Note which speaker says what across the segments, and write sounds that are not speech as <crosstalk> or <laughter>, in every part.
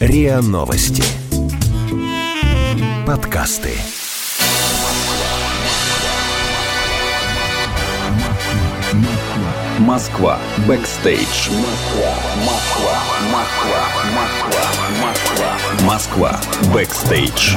Speaker 1: РИА Новости. Подкасты.
Speaker 2: Москва. Бэкстейдж. Москва. Москва. Москва. Москва. Москва. Бэкстейдж.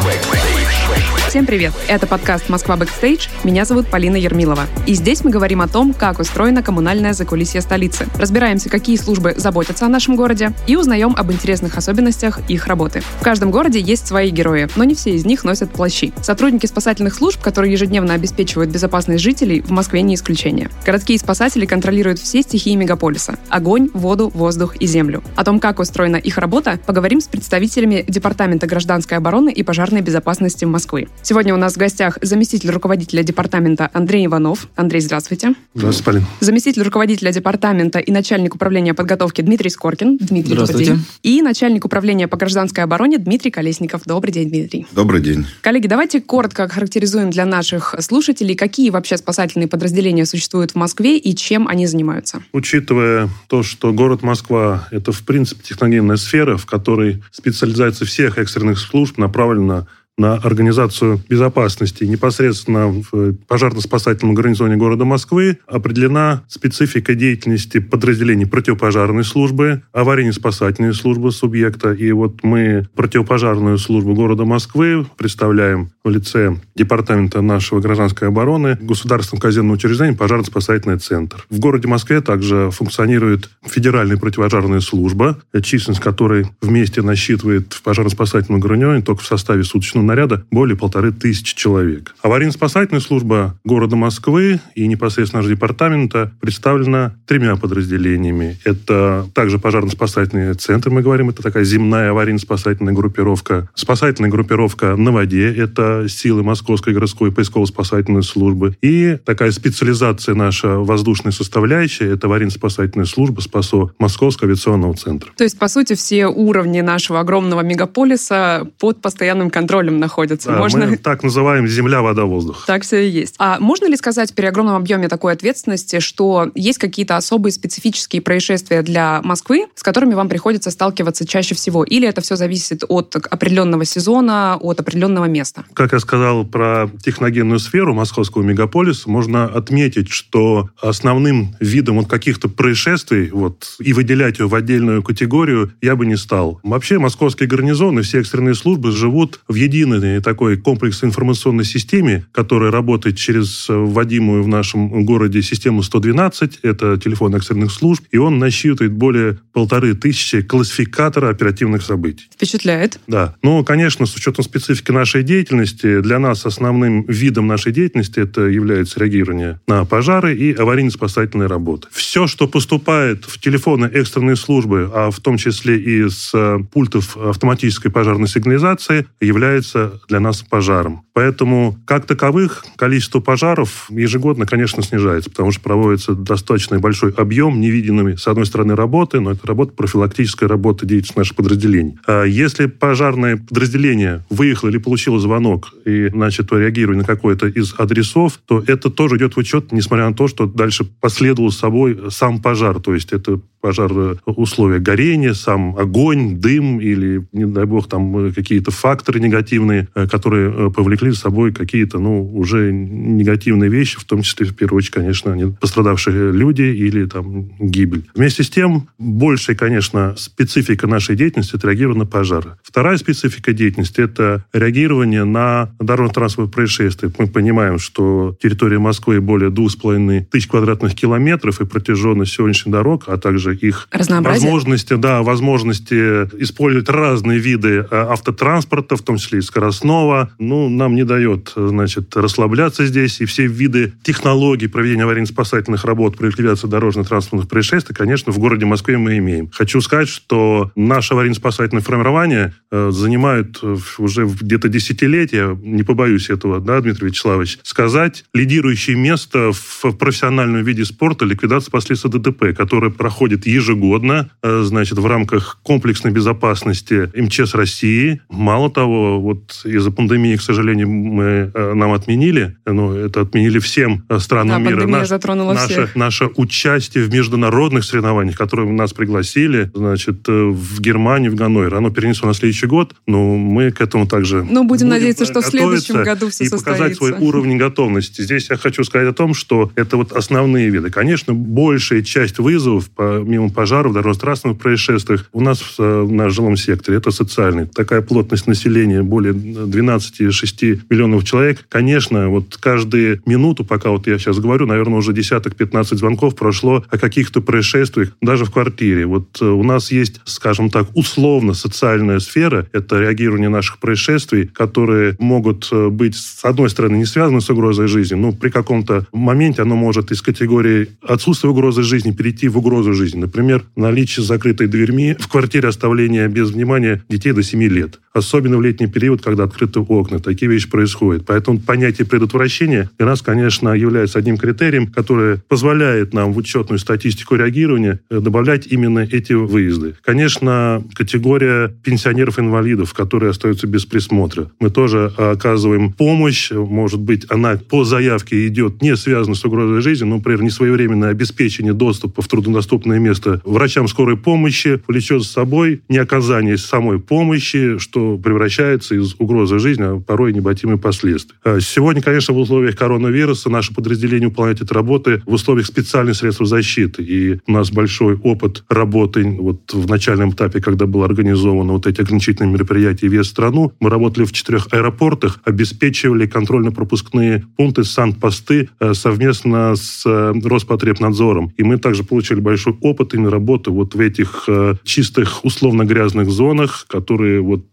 Speaker 3: Всем привет! Это подкаст «Москва Бэкстейдж». Меня зовут Полина Ермилова. И здесь мы говорим о том, как устроено коммунальное закулисье столицы. Разбираемся, какие службы заботятся о нашем городе и узнаем об интересных особенностях их работы. В каждом городе есть свои герои, но не все из них носят плащи. Сотрудники спасательных служб, которые ежедневно обеспечивают безопасность жителей, в Москве не исключение. Городские спасатели контролируют все стихии мегаполиса – огонь, воду, воздух и землю. О том, как устроена их работа, поговорим с представителями Департамента гражданской обороны и пожарной безопасности Москвы. Сегодня у нас в гостях заместитель руководителя департамента Андрей Иванов. Андрей, здравствуйте.
Speaker 4: Здравствуйте, Полин.
Speaker 3: Заместитель руководителя департамента и начальник управления подготовки Дмитрий Скоркин. Дмитрий,
Speaker 5: Здравствуйте.
Speaker 3: добрый день. И начальник управления по гражданской обороне Дмитрий Колесников. Добрый день, Дмитрий.
Speaker 4: Добрый день.
Speaker 3: Коллеги, давайте коротко характеризуем для наших слушателей, какие вообще спасательные подразделения существуют в Москве и чем они занимаются.
Speaker 4: Учитывая то, что город Москва – это, в принципе, техногенная сфера, в которой специализация всех экстренных служб направлена на организацию безопасности непосредственно в пожарно-спасательном гарнизоне города Москвы определена специфика деятельности подразделений противопожарной службы, аварийно-спасательной службы субъекта. И вот мы противопожарную службу города Москвы представляем в лице департамента нашего гражданской обороны государственном казенном учреждении пожарно-спасательный центр. В городе Москве также функционирует федеральная противопожарная служба, численность которой вместе насчитывает в пожарно-спасательном гарнизоне только в составе суточного наряда более полторы тысячи человек. Аварийно-спасательная служба города Москвы и непосредственно наш департамента представлена тремя подразделениями. Это также пожарно-спасательный центр, мы говорим, это такая земная аварийно-спасательная группировка. Спасательная группировка на воде, это силы Московской городской поисково-спасательной службы. И такая специализация наша воздушная составляющая, это аварийно-спасательная служба СПАСО Московского авиационного центра.
Speaker 3: То есть, по сути, все уровни нашего огромного мегаполиса под постоянным контролем находятся.
Speaker 4: Да,
Speaker 3: Можно...
Speaker 4: Мы так называем земля, вода, воздух.
Speaker 3: Так все и есть. А можно ли сказать при огромном объеме такой ответственности, что есть какие-то особые специфические происшествия для Москвы, с которыми вам приходится сталкиваться чаще всего? Или это все зависит от определенного сезона, от определенного места?
Speaker 4: Как я сказал про техногенную сферу московского мегаполиса, можно отметить, что основным видом вот каких-то происшествий вот, и выделять ее в отдельную категорию я бы не стал. Вообще московские гарнизоны, все экстренные службы живут в единой такой комплексной информационной системе, которая работает через вводимую в нашем городе систему 112, это телефон экстренных служб, и он насчитывает более полторы тысячи классификатора оперативных событий.
Speaker 3: Впечатляет.
Speaker 4: Да. Ну, конечно, с учетом специфики нашей деятельности, для нас основным видом нашей деятельности это является реагирование на пожары и аварийно-спасательные работы. Все, что поступает в телефоны экстренной службы, а в том числе и с пультов автоматической пожарной сигнализации, является для нас пожаром. Поэтому, как таковых, количество пожаров ежегодно, конечно, снижается, потому что проводится достаточно большой объем невидимыми, с одной стороны, работы, но это работа, профилактическая работа деятельности наших подразделений. А если пожарное подразделение выехало или получило звонок и начало реагировать на какой-то из адресов, то это тоже идет в учет, несмотря на то, что дальше последовал с собой сам пожар. То есть это пожар условия горения, сам огонь, дым или, не дай бог, там какие-то факторы негативные, которые повлекли за собой какие-то, ну, уже негативные вещи, в том числе, в первую очередь, конечно, пострадавшие люди или там гибель. Вместе с тем, большая, конечно, специфика нашей деятельности – это реагирование на пожары. Вторая специфика деятельности – это реагирование на дорожно-транспортные происшествия. Мы понимаем, что территория Москвы более двух с половиной тысяч квадратных километров и протяженность сегодняшних дорог, а также их возможности, да, возможности использовать разные виды автотранспорта, в том числе и скоростного, ну, нам не дает, значит, расслабляться здесь. И все виды технологий проведения аварийно-спасательных работ при ликвидации дорожно-транспортных происшествий, конечно, в городе Москве мы имеем. Хочу сказать, что наше аварийно-спасательное формирование э, занимает уже где-то десятилетия, не побоюсь этого, да, Дмитрий Вячеславович, сказать, лидирующее место в профессиональном виде спорта ликвидации последствий ДТП, которая проходит ежегодно, э, значит, в рамках комплексной безопасности МЧС России. Мало того, вот из-за пандемии, к сожалению, мы, э, нам отменили, но это отменили всем странам
Speaker 3: да,
Speaker 4: мира.
Speaker 3: Наш,
Speaker 4: наше,
Speaker 3: всех.
Speaker 4: наше участие в международных соревнованиях, которые нас пригласили, значит, э, в Германию, в Ганойр. Оно перенесло на следующий год, но мы к этому также
Speaker 3: Ну, будем, будем надеяться, что в следующем году все
Speaker 4: и
Speaker 3: состоится.
Speaker 4: показать свой уровень готовности. Здесь я хочу сказать о том, что это вот основные виды. Конечно, большая часть вызовов, помимо пожаров, дорожно-транспортных происшествиях, у нас в, в жилом секторе. Это социальный. Такая плотность населения более 12-6 миллионов человек. Конечно, вот каждую минуту, пока вот я сейчас говорю, наверное, уже десяток 15 звонков прошло о каких-то происшествиях даже в квартире. Вот э, у нас есть, скажем так, условно социальная сфера. Это реагирование наших происшествий, которые могут э, быть, с одной стороны, не связаны с угрозой жизни, но при каком-то моменте оно может из категории отсутствия угрозы жизни перейти в угрозу жизни. Например, наличие закрытой дверьми в квартире оставления без внимания детей до 7 лет. Особенно в летний период, когда открыты окна. Такие вещи происходят. Поэтому понятие предотвращения для нас, конечно, является одним критерием, который позволяет нам в учетную статистику реагирования э, добавлять именно эти выезды. Конечно, категория пенсионеров-инвалидов, которые остаются без присмотра. Мы тоже оказываем помощь. Может быть, она по заявке идет не связана с угрозой жизни, но, например, несвоевременное обеспечение доступа в труднодоступное место врачам скорой помощи влечет с собой не оказание самой помощи, что превращается из угрозы жизни, а порой необратимые последствия. А сегодня, конечно, в условиях коронавируса наше подразделение выполняет эти работы в условиях специальных средств защиты. И у нас большой опыт работы вот в начальном этапе, когда было организовано вот эти ограничительные мероприятия вес страну. Мы работали в четырех аэропортах, обеспечивали контрольно-пропускные пункты, санпосты э, совместно с э, Роспотребнадзором. И мы также получили большой опыт именно работы вот в этих э, чистых, условно грязных зонах, которые вот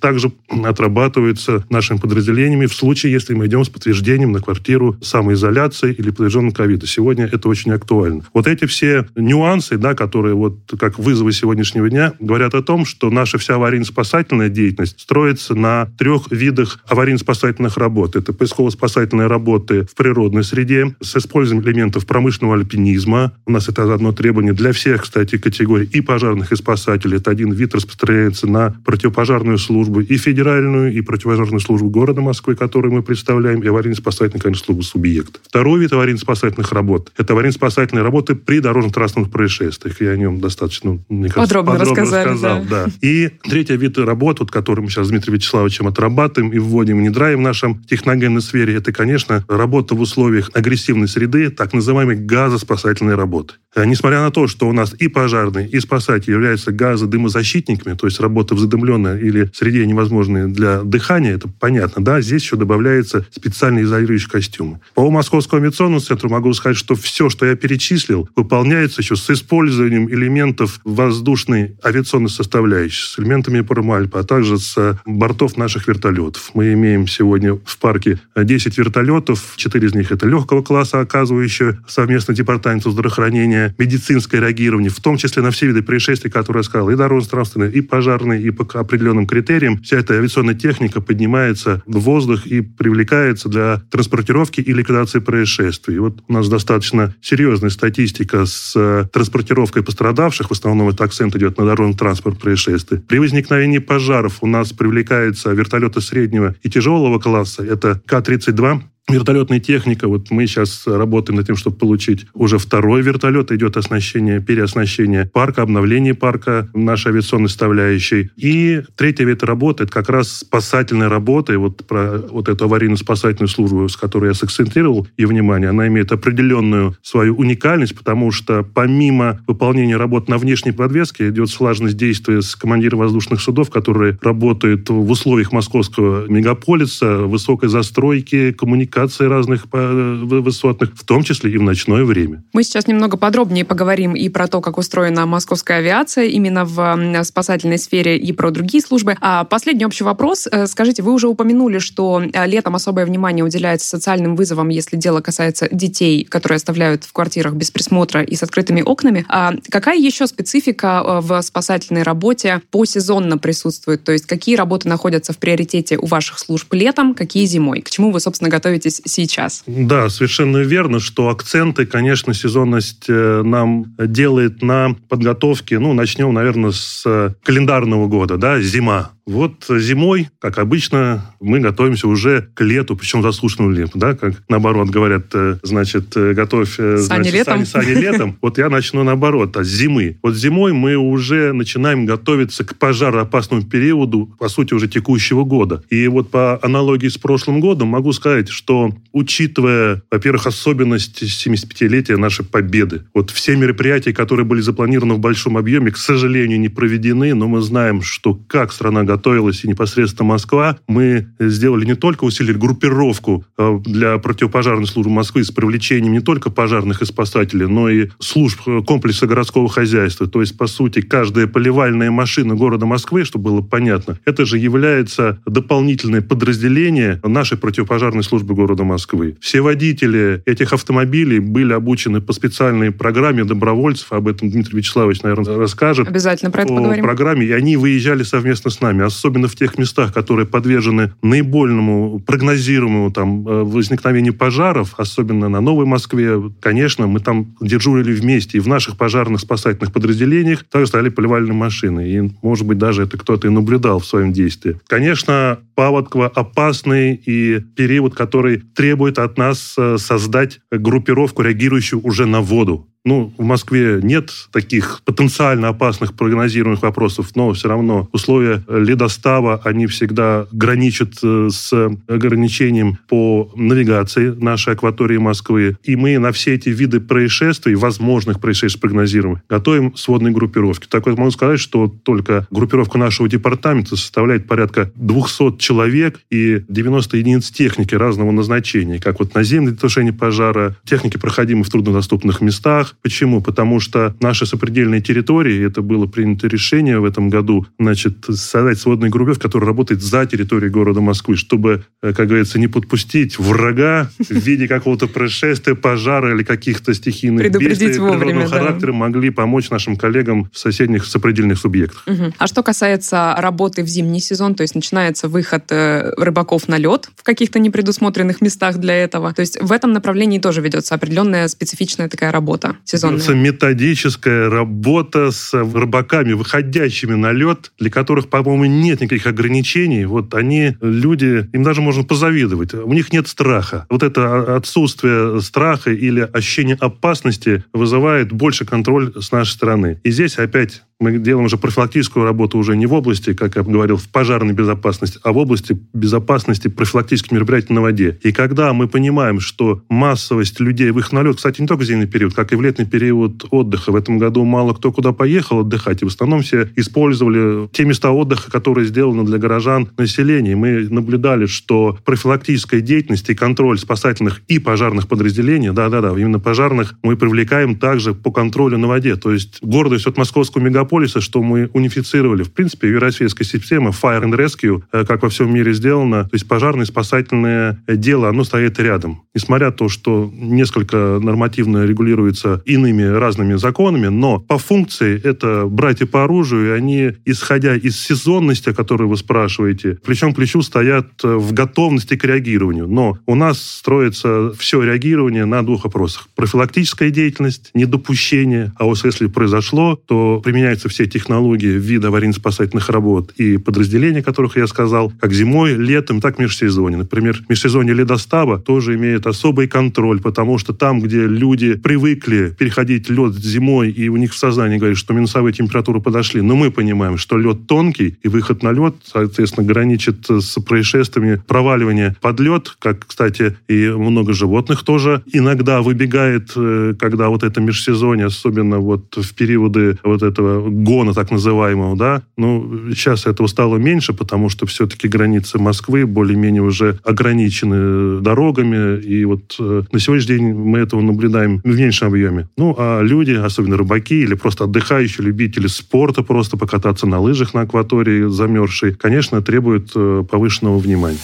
Speaker 4: также отрабатываются нашими подразделениями в случае, если мы идем с подтверждением на квартиру самоизоляции или подтвержденного ковида. Сегодня это очень актуально. Вот эти все нюансы, да, которые вот как вызовы сегодняшнего дня, говорят о том, что наша вся аварийно-спасательная деятельность строится на трех видах аварийно-спасательных работ. Это поисково-спасательные работы в природной среде с использованием элементов промышленного альпинизма. У нас это одно требование для всех, кстати, категорий и пожарных, и спасателей. Это один вид распространяется на противопожарную службу и федеральную, и противопожарную службу города Москвы, которую мы представляем, и аварийно-спасательную, конечно, службу субъекта. Второй вид аварийно-спасательных работ – это аварийно-спасательные работы при дорожно-транспортных происшествиях. Я о нем достаточно, мне кажется,
Speaker 3: подробно, подробно
Speaker 4: рассказал. Да. Да. И третий вид работ, вот, который мы сейчас с Дмитрием Вячеславовичем отрабатываем и вводим, внедряем в нашем техногенной сфере, это, конечно, работа в условиях агрессивной среды, так называемой газоспасательной работы. Э, несмотря на то, что у нас и пожарные, и спасатели являются газодымозащитниками, то есть работа в задымленной или среде невозможной для дыхания, это понятно, да, здесь еще добавляются специальные изолирующие костюмы. По Московскому авиационному центру могу сказать, что все, что я перечислил, выполняется еще с использованием элементов воздушной авиационной составляющей, с элементами Пармальпа, а также с бортов наших вертолетов. Мы имеем сегодня в парке 10 вертолетов, 4 из них это легкого класса, оказывающие совместно департаменту здравоохранения, медицинское реагирование, в том числе на все виды происшествий, которые я сказал, и дорожно-транспортные, и пожарные, и по определенным критериям. Вся эта авиационная техника поднимается в воздух и привлекается для транспортировки и ликвидации происшествий. Вот у нас достаточно серьезная статистика с э, транспортировкой пострадавших. В основном это акцент идет на дорожный транспорт происшествий. При возникновении пожаров у нас привлекаются вертолеты среднего и тяжелого класса. Это К-32, Вертолетная техника, вот мы сейчас работаем над тем, чтобы получить уже второй вертолет, идет оснащение, переоснащение парка, обновление парка нашей авиационной составляющей. И третья вид работы, это как раз спасательная работа, и вот про вот эту аварийно-спасательную службу, с которой я сакцентировал и внимание, она имеет определенную свою уникальность, потому что помимо выполнения работ на внешней подвеске идет слаженность действия с командиром воздушных судов, которые работают в условиях московского мегаполиса, высокой застройки, коммуникации коммуникаций разных э, высотных, в том числе и в ночное время.
Speaker 3: Мы сейчас немного подробнее поговорим и про то, как устроена московская авиация именно в спасательной сфере и про другие службы. А последний общий вопрос. Э, скажите, вы уже упомянули, что э, летом особое внимание уделяется социальным вызовам, если дело касается детей, которые оставляют в квартирах без присмотра и с открытыми окнами. А какая еще специфика в спасательной работе посезонно присутствует? То есть какие работы находятся в приоритете у ваших служб летом, какие зимой? К чему вы, собственно, готовите находитесь сейчас.
Speaker 4: Да, совершенно верно, что акценты, конечно, сезонность э, нам делает на подготовке. Ну, начнем, наверное, с э, календарного года, да, зима. Вот зимой, как обычно, мы готовимся уже к лету, причем заслушанному лету, да, как наоборот говорят, э, значит, готовь
Speaker 3: сани
Speaker 4: значит,
Speaker 3: летом.
Speaker 4: Сани, сани летом. <laughs> Вот я начну наоборот, а с зимы. Вот зимой мы уже начинаем готовиться к пожароопасному периоду, по сути, уже текущего года. И вот по аналогии с прошлым годом могу сказать, что учитывая, во-первых, особенность 75-летия нашей победы, вот все мероприятия, которые были запланированы в большом объеме, к сожалению, не проведены, но мы знаем, что как страна готовилась и непосредственно Москва, мы сделали не только усилили группировку э, для противопожарной службы Москвы с привлечением не только пожарных и спасателей, но и служб э, комплекса городского хозяйства. То есть, по сути, каждая поливальная машина города Москвы, чтобы было понятно, это же является дополнительное подразделение нашей противопожарной службы города Москвы. Все водители этих автомобилей были обучены по специальной программе добровольцев. Об этом Дмитрий Вячеславович, наверное, расскажет.
Speaker 3: Обязательно про это
Speaker 4: по
Speaker 3: поговорим.
Speaker 4: программе. И они выезжали совместно с нами, особенно в тех местах, которые подвержены наибольному прогнозируемому там, э, возникновению пожаров, особенно на Новой Москве. Конечно, мы там дежурили вместе. И в наших пожарных спасательных подразделениях также стояли поливальные машины. И, может быть, даже это кто-то и наблюдал в своем действии. Конечно, Паводково опасный и период, который требует от нас э, создать группировку, реагирующую уже на воду. Ну, в Москве нет таких потенциально опасных прогнозируемых вопросов, но все равно условия ледостава, они всегда граничат э, с ограничением по навигации нашей акватории Москвы. И мы на все эти виды происшествий, возможных происшествий прогнозируем, готовим сводные группировки. Так вот, могу сказать, что только группировка нашего департамента составляет порядка 200 человек и 90 единиц техники разного назначения, как вот наземное тушение пожара, техники, проходимые в труднодоступных местах, Почему? Потому что наши сопредельные территории, это было принято решение в этом году, значит, создать сводную группировку, которая работает за территорией города Москвы, чтобы, э, как говорится, не подпустить врага в виде какого-то происшествия, пожара или каких-то стихийных бедствий природного характера, могли помочь нашим коллегам в соседних сопредельных субъектах.
Speaker 3: Угу. А что касается работы в зимний сезон, то есть начинается выход э, рыбаков на лед в каких-то непредусмотренных местах для этого, то есть в этом направлении тоже ведется определенная специфичная такая работа сезонная.
Speaker 4: Это методическая работа с рыбаками, выходящими на лед, для которых, по-моему, нет никаких ограничений. Вот они, люди, им даже можно позавидовать. У них нет страха. Вот это отсутствие страха или ощущение опасности вызывает больше контроль с нашей стороны. И здесь опять мы делаем уже профилактическую работу уже не в области, как я говорил, в пожарной безопасности, а в области безопасности профилактических мероприятий на воде. И когда мы понимаем, что массовость людей в их налет, кстати, не только в зимний период, как и в летний период отдыха, в этом году мало кто куда поехал отдыхать, и в основном все использовали те места отдыха, которые сделаны для горожан населения. Мы наблюдали, что профилактическая деятельность и контроль спасательных и пожарных подразделений, да-да-да, именно пожарных, мы привлекаем также по контролю на воде. То есть гордость от московского мегаполиса полиса, что мы унифицировали, в принципе, европейская система Fire and Rescue, э, как во всем мире сделано, то есть пожарное спасательное дело, оно стоит рядом. Несмотря на то, что несколько нормативно регулируется иными разными законами, но по функции это братья по оружию, и они, исходя из сезонности, о которой вы спрашиваете, плечом к плечу стоят э, в готовности к реагированию. Но у нас строится все реагирование на двух вопросах. Профилактическая деятельность, недопущение, а вот если произошло, то применяется применяются все технологии вида аварийно-спасательных работ и подразделений, о которых я сказал, как зимой, летом, так в межсезонье. Например, в межсезонье ледостава тоже имеет особый контроль, потому что там, где люди привыкли переходить лед зимой, и у них в сознании говорят, что минусовые температуры подошли, но мы понимаем, что лед тонкий, и выход на лед, соответственно, граничит с происшествиями проваливания под лед, как, кстати, и много животных тоже иногда выбегает, э, когда вот это межсезонье, особенно вот в периоды вот этого гона так называемого, да, ну, сейчас этого стало меньше, потому что все-таки границы Москвы более-менее уже ограничены дорогами, и вот э, на сегодняшний день мы этого наблюдаем в меньшем объеме. Ну, а люди, особенно рыбаки или просто отдыхающие любители спорта, просто покататься на лыжах на акватории замерзшей, конечно, требуют э, повышенного внимания.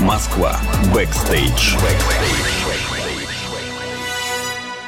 Speaker 2: Москва. Бэкстейдж. Бэкстейдж.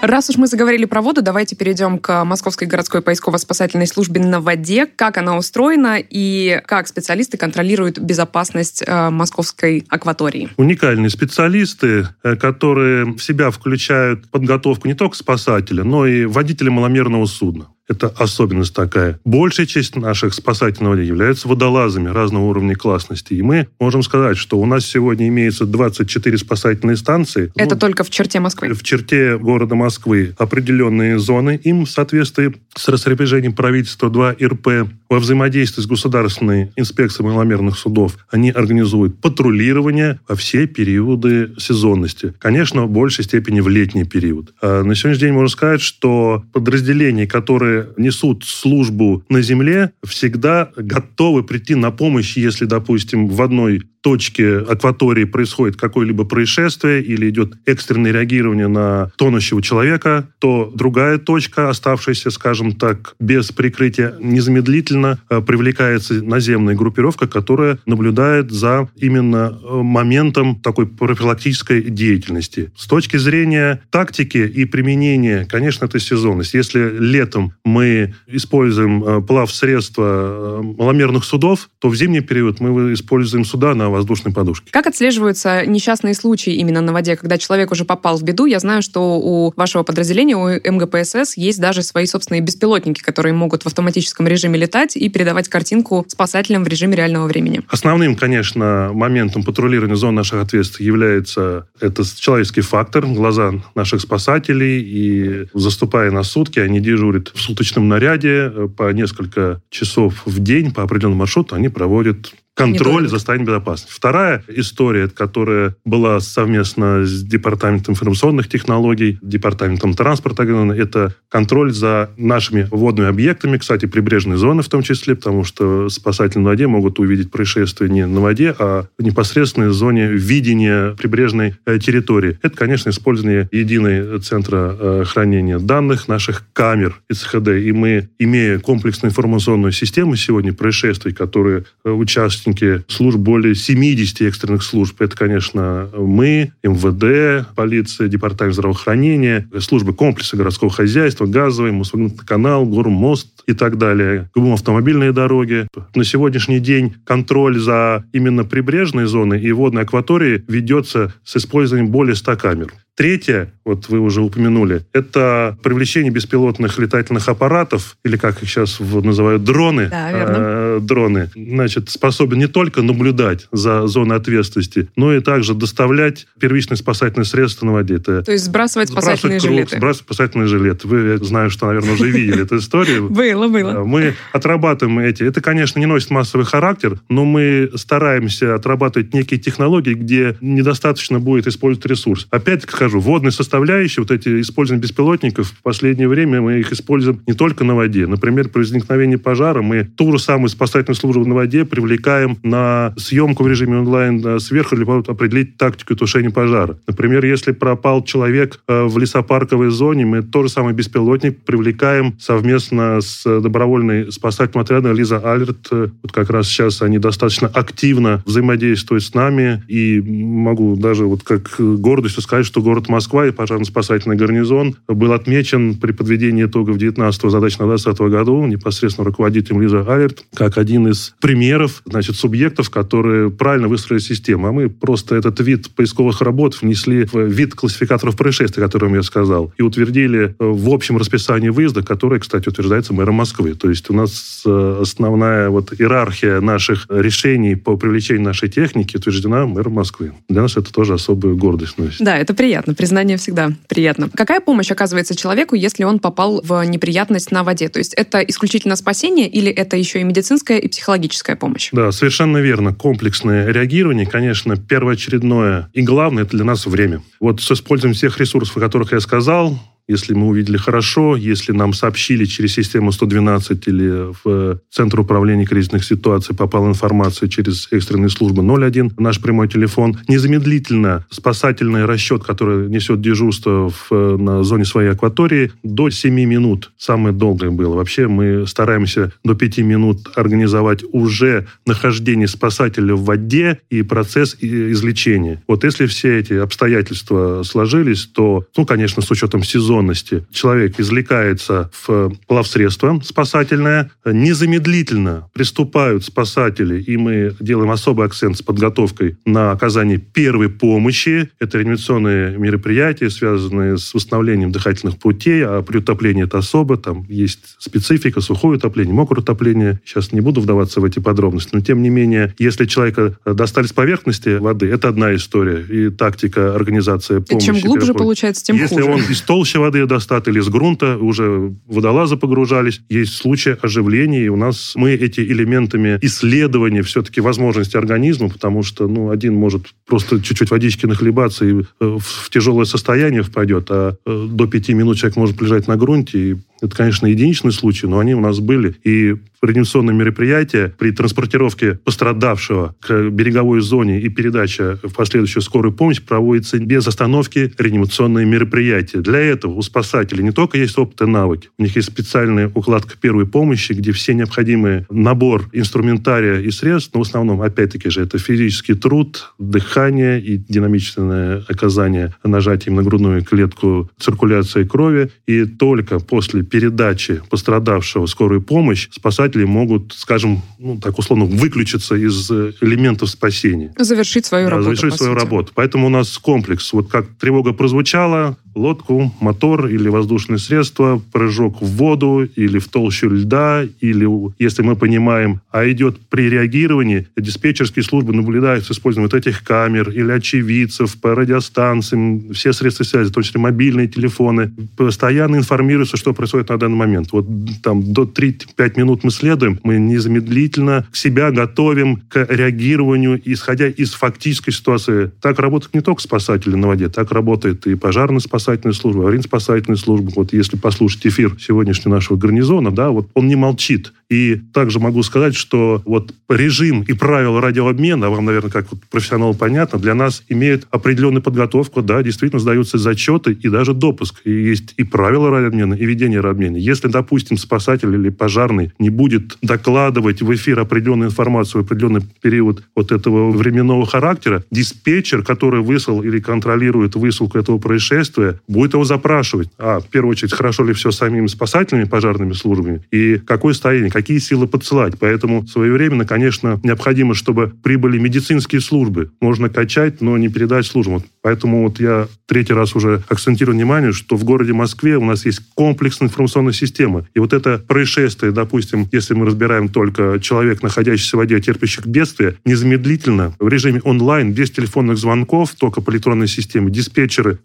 Speaker 3: Раз уж мы заговорили про воду, давайте перейдем к Московской городской поисково-спасательной службе на воде. Как она устроена и как специалисты контролируют безопасность э, московской акватории?
Speaker 4: Уникальные специалисты, э, которые в себя включают подготовку не только спасателя, но и водителя маломерного судна. Это особенность такая. Большая часть наших спасательных являются водолазами разного уровня классности. И мы можем сказать, что у нас сегодня имеется 24 спасательные станции.
Speaker 3: Это ну, только в черте Москвы?
Speaker 4: В черте города Москвы определенные зоны. Им в соответствии с распоряжением правительства 2 РП во взаимодействии с государственной инспекцией маломерных судов они организуют патрулирование во все периоды сезонности. Конечно, в большей степени в летний период. А на сегодняшний день можно сказать, что подразделения, которые несут службу на земле, всегда готовы прийти на помощь, если, допустим, в одной точке акватории происходит какое-либо происшествие или идет экстренное реагирование на тонущего человека, то другая точка, оставшаяся, скажем так, без прикрытия, незамедлительно э, привлекается наземная группировка, которая наблюдает за именно э, моментом такой профилактической деятельности. С точки зрения тактики и применения, конечно, это сезонность. Если летом мы используем э, плав-средства маломерных судов, то в зимний период мы используем суда на воздушной подушке.
Speaker 3: Как отслеживаются несчастные случаи именно на воде, когда человек уже попал в беду? Я знаю, что у вашего подразделения, у МГПСС, есть даже свои собственные беспилотники, которые могут в автоматическом режиме летать и передавать картинку спасателям в режиме реального времени.
Speaker 4: Основным, конечно, моментом патрулирования зон наших ответственностей является это человеческий фактор, глаза наших спасателей, и заступая на сутки, они дежурят в суточном наряде по несколько часов в день по определенному маршруту, они проводят контроль за состоянием безопасности. Вторая история, которая была совместно с Департаментом информационных технологий, Департаментом транспорта, это контроль за нашими водными объектами, кстати, прибрежной зоны в том числе, потому что спасатели на воде могут увидеть происшествие не на воде, а в непосредственной зоне видения прибрежной э, территории. Это, конечно, использование единой центра э, хранения данных наших камер ИЦХД. И мы, имея комплексную информационную систему сегодня происшествий, которые э, участвуют участники служб, более 70 экстренных служб. Это, конечно, мы, МВД, полиция, департамент здравоохранения, службы комплекса городского хозяйства, газовый, Мосводный канал, Гормост и так далее, ГУМ автомобильные дороги. На сегодняшний день контроль за именно прибрежной зоной и водной акваторией ведется с использованием более 100 камер. Третье, вот вы уже упомянули, это привлечение беспилотных летательных аппаратов, или как их сейчас называют, дроны.
Speaker 3: Да, верно. Э,
Speaker 4: дроны. Значит, способен не только наблюдать за зоной ответственности, но и также доставлять первичные спасательные средства на воде.
Speaker 3: Это То есть сбрасывать спасательные
Speaker 4: круг,
Speaker 3: жилеты.
Speaker 4: Сбрасывать спасательные жилеты. Вы, я знаю, что, наверное, уже видели эту историю. <laughs>
Speaker 3: Было, было.
Speaker 4: Мы отрабатываем эти. Это, конечно, не носит массовый характер, но мы стараемся отрабатывать некие технологии, где недостаточно будет использовать ресурс. Опять-таки, скажу, водные составляющие, вот эти использования беспилотников, в последнее время мы их используем не только на воде. Например, при возникновении пожара мы ту же самую спасательную службу на воде привлекаем на съемку в режиме онлайн сверху для того, определить тактику тушения пожара. Например, если пропал человек э, в лесопарковой зоне, мы тот же самый беспилотник привлекаем совместно с добровольной спасательным отрядом Лиза Алерт. Вот как раз сейчас они достаточно активно взаимодействуют с нами. И могу даже вот как гордостью сказать, что город Москва и пожарно-спасательный гарнизон был отмечен при подведении итогов 19-го задач на 20 году непосредственно руководителем Лиза Алерт как один из примеров значит, субъектов, которые правильно выстроили систему. А мы просто этот вид поисковых работ внесли в вид классификаторов происшествий, о котором я сказал, и утвердили в общем расписании выезда, которое, кстати, утверждается мэром Москвы. То есть у нас э, основная вот иерархия наших решений по привлечению нашей техники утверждена мэром Москвы. Для нас это тоже особую гордость носит.
Speaker 3: Да, это приятно признание всегда приятно. Какая помощь оказывается человеку, если он попал в неприятность на воде? То есть это исключительно спасение или это еще и медицинская и психологическая помощь?
Speaker 4: Да, совершенно верно. Комплексное реагирование, конечно, первоочередное и главное это для нас время. Вот с использованием всех ресурсов, о которых я сказал, если мы увидели хорошо, если нам сообщили через систему 112 или в Центр управления кризисных ситуаций попала информация через экстренные службы 01, наш прямой телефон, незамедлительно спасательный расчет, который несет дежурство в, на зоне своей акватории, до 7 минут. Самое долгое было. Вообще мы стараемся до 5 минут организовать уже нахождение спасателя в воде и процесс излечения. Вот если все эти обстоятельства сложились, то, ну, конечно, с учетом сезона, информационности. Человек извлекается в плавсредство спасательное, незамедлительно приступают спасатели, и мы делаем особый акцент с подготовкой на оказание первой помощи. Это реанимационные мероприятия, связанные с восстановлением дыхательных путей, а при утоплении это особо, там есть специфика, сухое утопление, мокрое утопление. Сейчас не буду вдаваться в эти подробности, но тем не менее, если человека достали с поверхности воды, это одна история, и тактика организации помощи.
Speaker 3: И чем глубже получается, тем
Speaker 4: если
Speaker 3: хуже.
Speaker 4: он из толщи воды достат или из грунта, уже водолазы погружались, есть случаи оживления, и у нас мы эти элементами исследования все-таки возможности организма, потому что ну, один может просто чуть-чуть водички нахлебаться и э, в тяжелое состояние впадет, а э, до пяти минут человек может лежать на грунте и это, конечно, единичный случай, но они у нас были. И координационные мероприятия при транспортировке пострадавшего к береговой зоне и передача в последующую скорую помощь проводится без остановки реанимационные мероприятия. Для этого у спасателей не только есть опыт и навыки, у них есть специальная укладка первой помощи, где все необходимые набор инструментария и средств, но в основном, опять-таки же, это физический труд, дыхание и динамичное оказание нажатием на грудную клетку циркуляции крови. И только после передачи пострадавшего в скорую помощь спасатели могут, скажем, ну, так условно, выключиться из э, элементов спасения.
Speaker 3: Завершить свою
Speaker 4: да,
Speaker 3: работу.
Speaker 4: Завершить свою сути. работу. Поэтому у нас комплекс. Вот как тревога прозвучала, лодку, мотор или воздушное средство, прыжок в воду или в толщу льда, или, если мы понимаем, а идет при реагировании, диспетчерские службы наблюдают с использованием вот этих камер или очевидцев по радиостанциям, все средства связи, в том числе мобильные телефоны, постоянно информируются, что происходит на данный момент. Вот там до 3-5 минут мы следуем, мы незамедлительно себя готовим к реагированию, исходя из фактической ситуации. Так работают не только спасатели на воде, так работает и пожарный спасатель, спасательная служба, аварийно-спасательная служба. Вот если послушать эфир сегодняшнего нашего гарнизона, да, вот он не молчит. И также могу сказать, что вот режим и правила радиообмена, вам, наверное, как вот профессионалу понятно, для нас имеют определенную подготовку, да, действительно сдаются зачеты и даже допуск. И есть и правила радиообмена, и ведение радиообмена. Если, допустим, спасатель или пожарный не будет докладывать в эфир определенную информацию в определенный период вот этого временного характера, диспетчер, который выслал или контролирует высылку этого происшествия, будет его запрашивать. А, в первую очередь, хорошо ли все самими спасательными пожарными службами и какое состояние, какие силы подсылать. Поэтому своевременно, конечно, необходимо, чтобы прибыли медицинские службы. Можно качать, но не передать службам. Поэтому вот я третий раз уже акцентирую внимание, что в городе Москве у нас есть комплексная информационная система. И вот это происшествие, допустим, если мы разбираем только человек, находящийся в воде, терпящих бедствия, незамедлительно в режиме онлайн, без телефонных звонков, только по электронной системе, диспетчеры,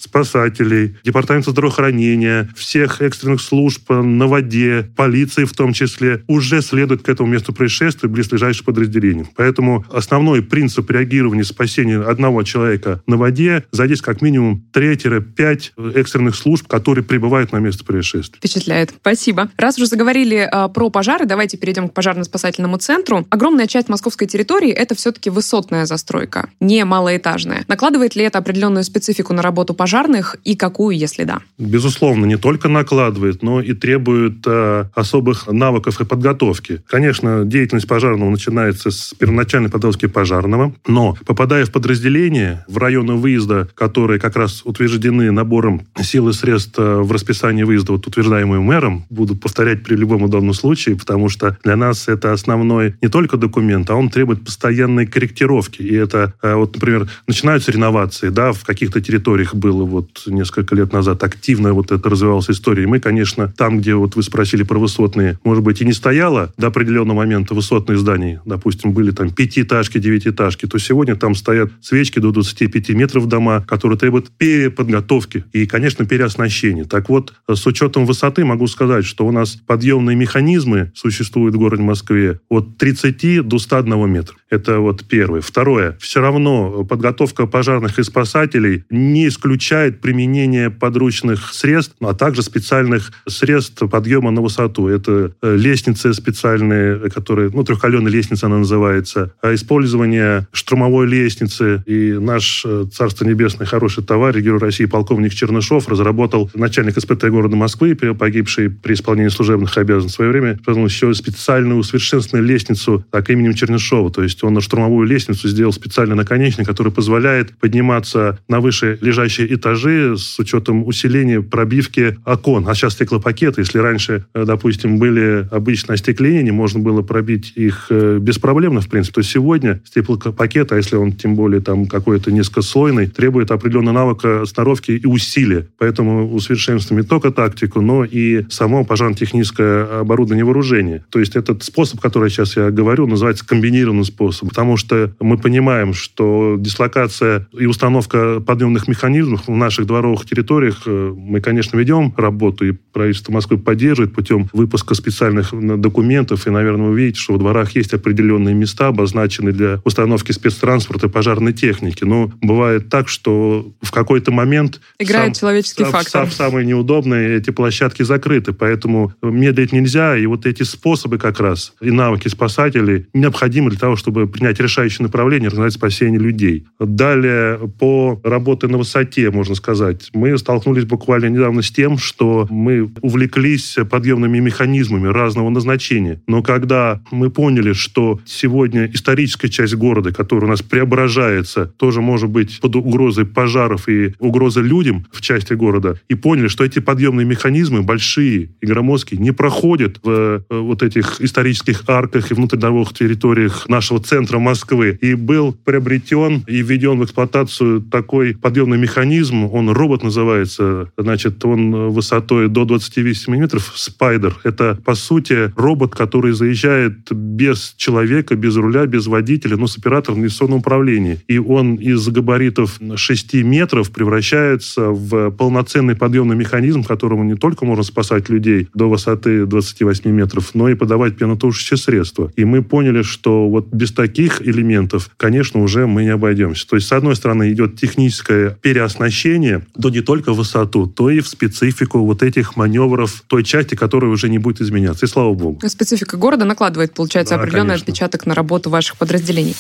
Speaker 4: спасателей, департамент здравоохранения, всех экстренных служб на воде, полиции в том числе, уже следует к этому месту происшествия близлежащих подразделений. Поэтому основной принцип реагирования спасения одного человека на воде задействовать как минимум 3-5 экстренных служб, которые прибывают на место происшествия.
Speaker 3: Впечатляет. Спасибо. Раз уже заговорили э, про пожары, давайте перейдем к пожарно-спасательному центру. Огромная часть московской территории — это все-таки высотная застройка, не малоэтажная. Накладывает ли это определенную специфику на работу пожарных и какую, если да?
Speaker 4: Безусловно, не только накладывает, но и требует э, особых навыков и подготовки. Конечно, деятельность пожарного начинается с первоначальной подготовки пожарного, но попадая в подразделение, в районы выезда, которые как раз утверждены набором сил и средств э, в расписании выезда, вот утверждаемым мэром, буду повторять при любом удобном случае, потому что для нас это основной не только документ, а он требует постоянной корректировки. И это, э, вот, например, начинаются реновации, да, в каких-то территориях было вот несколько лет назад активно вот это развивалась история. И мы, конечно, там, где вот вы спросили про высотные, может быть, и не стояло до определенного момента высотные здания, допустим, были там пятиэтажки, девятиэтажки, то сегодня там стоят свечки до 25 метров дома, которые требуют переподготовки и, конечно, переоснащения. Так вот, с учетом высоты могу сказать, что у нас подъемные механизмы существуют в городе Москве от 30 до 101 метра. Это вот первое. Второе. Все равно подготовка пожарных и спасателей не исключает применение подручных средств, а также специальных средств подъема на высоту. Это э, лестницы специальные, которые, ну, трехколенная лестница она называется, а использование штурмовой лестницы. И наш э, Царство Небесное хороший товарищ, герой России, полковник Чернышов, разработал начальник СПТ города Москвы, погибший при исполнении служебных обязанностей в свое время, еще специальную усовершенствованную лестницу так именем Чернышова. То есть он на штурмовую лестницу сделал специальный наконечник, который позволяет подниматься на выше лежащие этажи с с учетом усиления пробивки окон. А сейчас стеклопакеты, если раньше, э, допустим, были обычно остекления, можно было пробить их э, беспроблемно, в принципе, то сегодня стеклопакет, а если он тем более там какой-то низкослойный, требует определенного навыка сноровки и усилия. Поэтому усовершенствуем не только тактику, но и само пожарно-техническое оборудование вооружения. То есть этот способ, который сейчас я говорю, называется комбинированный способ, потому что мы понимаем, что дислокация и установка подъемных механизмов в наших дворовых территориях, э, мы, конечно, ведем работу, и правительство Москвы поддерживает путем выпуска специальных документов, и, наверное, вы видите, что в дворах есть определенные места, обозначенные для установки спецтранспорта и пожарной техники. Но бывает так, что в какой-то момент...
Speaker 3: Играет сам, человеческий сам, фактор. Сам,
Speaker 4: самые неудобные эти площадки закрыты, поэтому медлить нельзя, и вот эти способы как раз и навыки спасателей необходимы для того, чтобы принять решающее направление, организовать спасение людей. Далее, по работе на высоте, можно сказать, мы столкнулись буквально недавно с тем, что мы увлеклись подъемными механизмами разного назначения. Но когда мы поняли, что сегодня историческая часть города, которая у нас преображается, тоже может быть под угрозой пожаров и угрозой людям в части города, и поняли, что эти подъемные механизмы большие и громоздкие не проходят в э, вот этих исторических арках и внутридоровых территориях нашего центра Москвы. И был приобретен и введен в эксплуатацию такой подъемный механизм, он робот называется, значит, он высотой до 28 метров, спайдер. Это, по сути, робот, который заезжает без человека, без руля, без водителя, но с оператором навигационного управления. И он из габаритов 6 метров превращается в полноценный подъемный механизм, которому не только можно спасать людей до высоты 28 метров, но и подавать пенотушащие средства. И мы поняли, что вот без таких элементов, конечно, уже мы не обойдемся. То есть, с одной стороны, идет техническое переоснащение, то не только в высоту, то и в специфику вот этих маневров той части, которая уже не будет изменяться. И слава богу.
Speaker 3: Специфика города накладывает, получается, да, определенный конечно. отпечаток на работу ваших подразделений.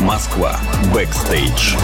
Speaker 2: Москва. Бэкстейдж.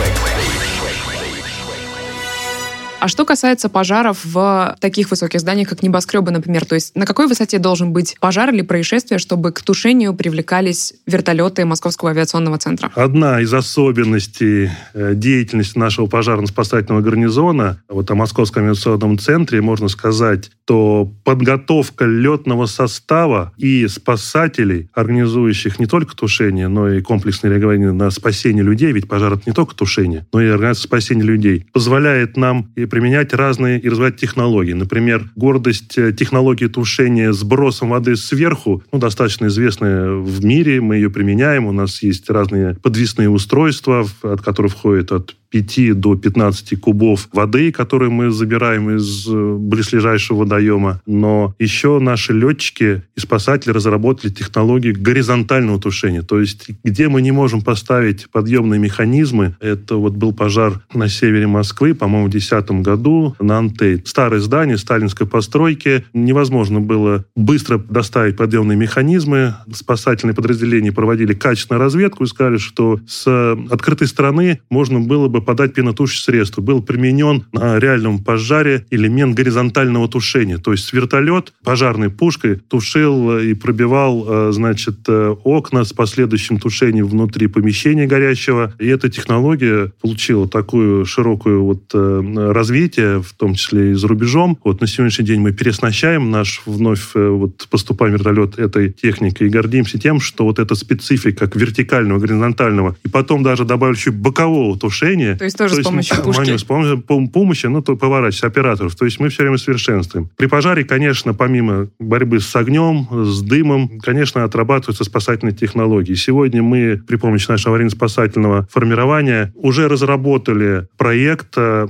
Speaker 3: А что касается пожаров в таких высоких зданиях, как небоскребы, например, то есть на какой высоте должен быть пожар или происшествие, чтобы к тушению привлекались вертолеты Московского авиационного центра?
Speaker 4: Одна из особенностей э, деятельности нашего пожарно-спасательного гарнизона, вот о Московском авиационном центре, можно сказать, то подготовка летного состава и спасателей, организующих не только тушение, но и комплексное реагирование на спасение людей, ведь пожар это не только тушение, но и организация спасения людей, позволяет нам и применять разные и развивать технологии. Например, гордость э, технологии тушения сбросом воды сверху, ну, достаточно известная в мире, мы ее применяем, у нас есть разные подвесные устройства, от которых входит от 5 до 15 кубов воды, которые мы забираем из э, близлежащего водоема. Но еще наши летчики и спасатели разработали технологии горизонтального тушения. То есть, где мы не можем поставить подъемные механизмы, это вот был пожар на севере Москвы, по-моему, в 2010 году на Антей. Старое здание сталинской постройки. Невозможно было быстро доставить подъемные механизмы. Спасательные подразделения проводили качественную разведку и сказали, что с открытой стороны можно было бы подать пенотушащее средство, был применен на реальном пожаре элемент горизонтального тушения. То есть вертолет пожарной пушкой тушил и пробивал, э, значит, э, окна с последующим тушением внутри помещения горящего. И эта технология получила такую широкую вот э, развитие, в том числе и за рубежом. Вот на сегодняшний день мы переоснащаем наш вновь вот поступаем вертолет этой техникой и гордимся тем, что вот эта специфика как вертикального, горизонтального и потом даже добавили еще бокового тушения,
Speaker 3: то есть тоже то с помощью есть, пушки?
Speaker 4: С помощью помощи, ну, то поворачивать операторов. То есть мы все время совершенствуем. При пожаре, конечно, помимо борьбы с огнем, с дымом, конечно, отрабатываются спасательные технологии. Сегодня мы при помощи нашего аварийно-спасательного формирования уже разработали проект э,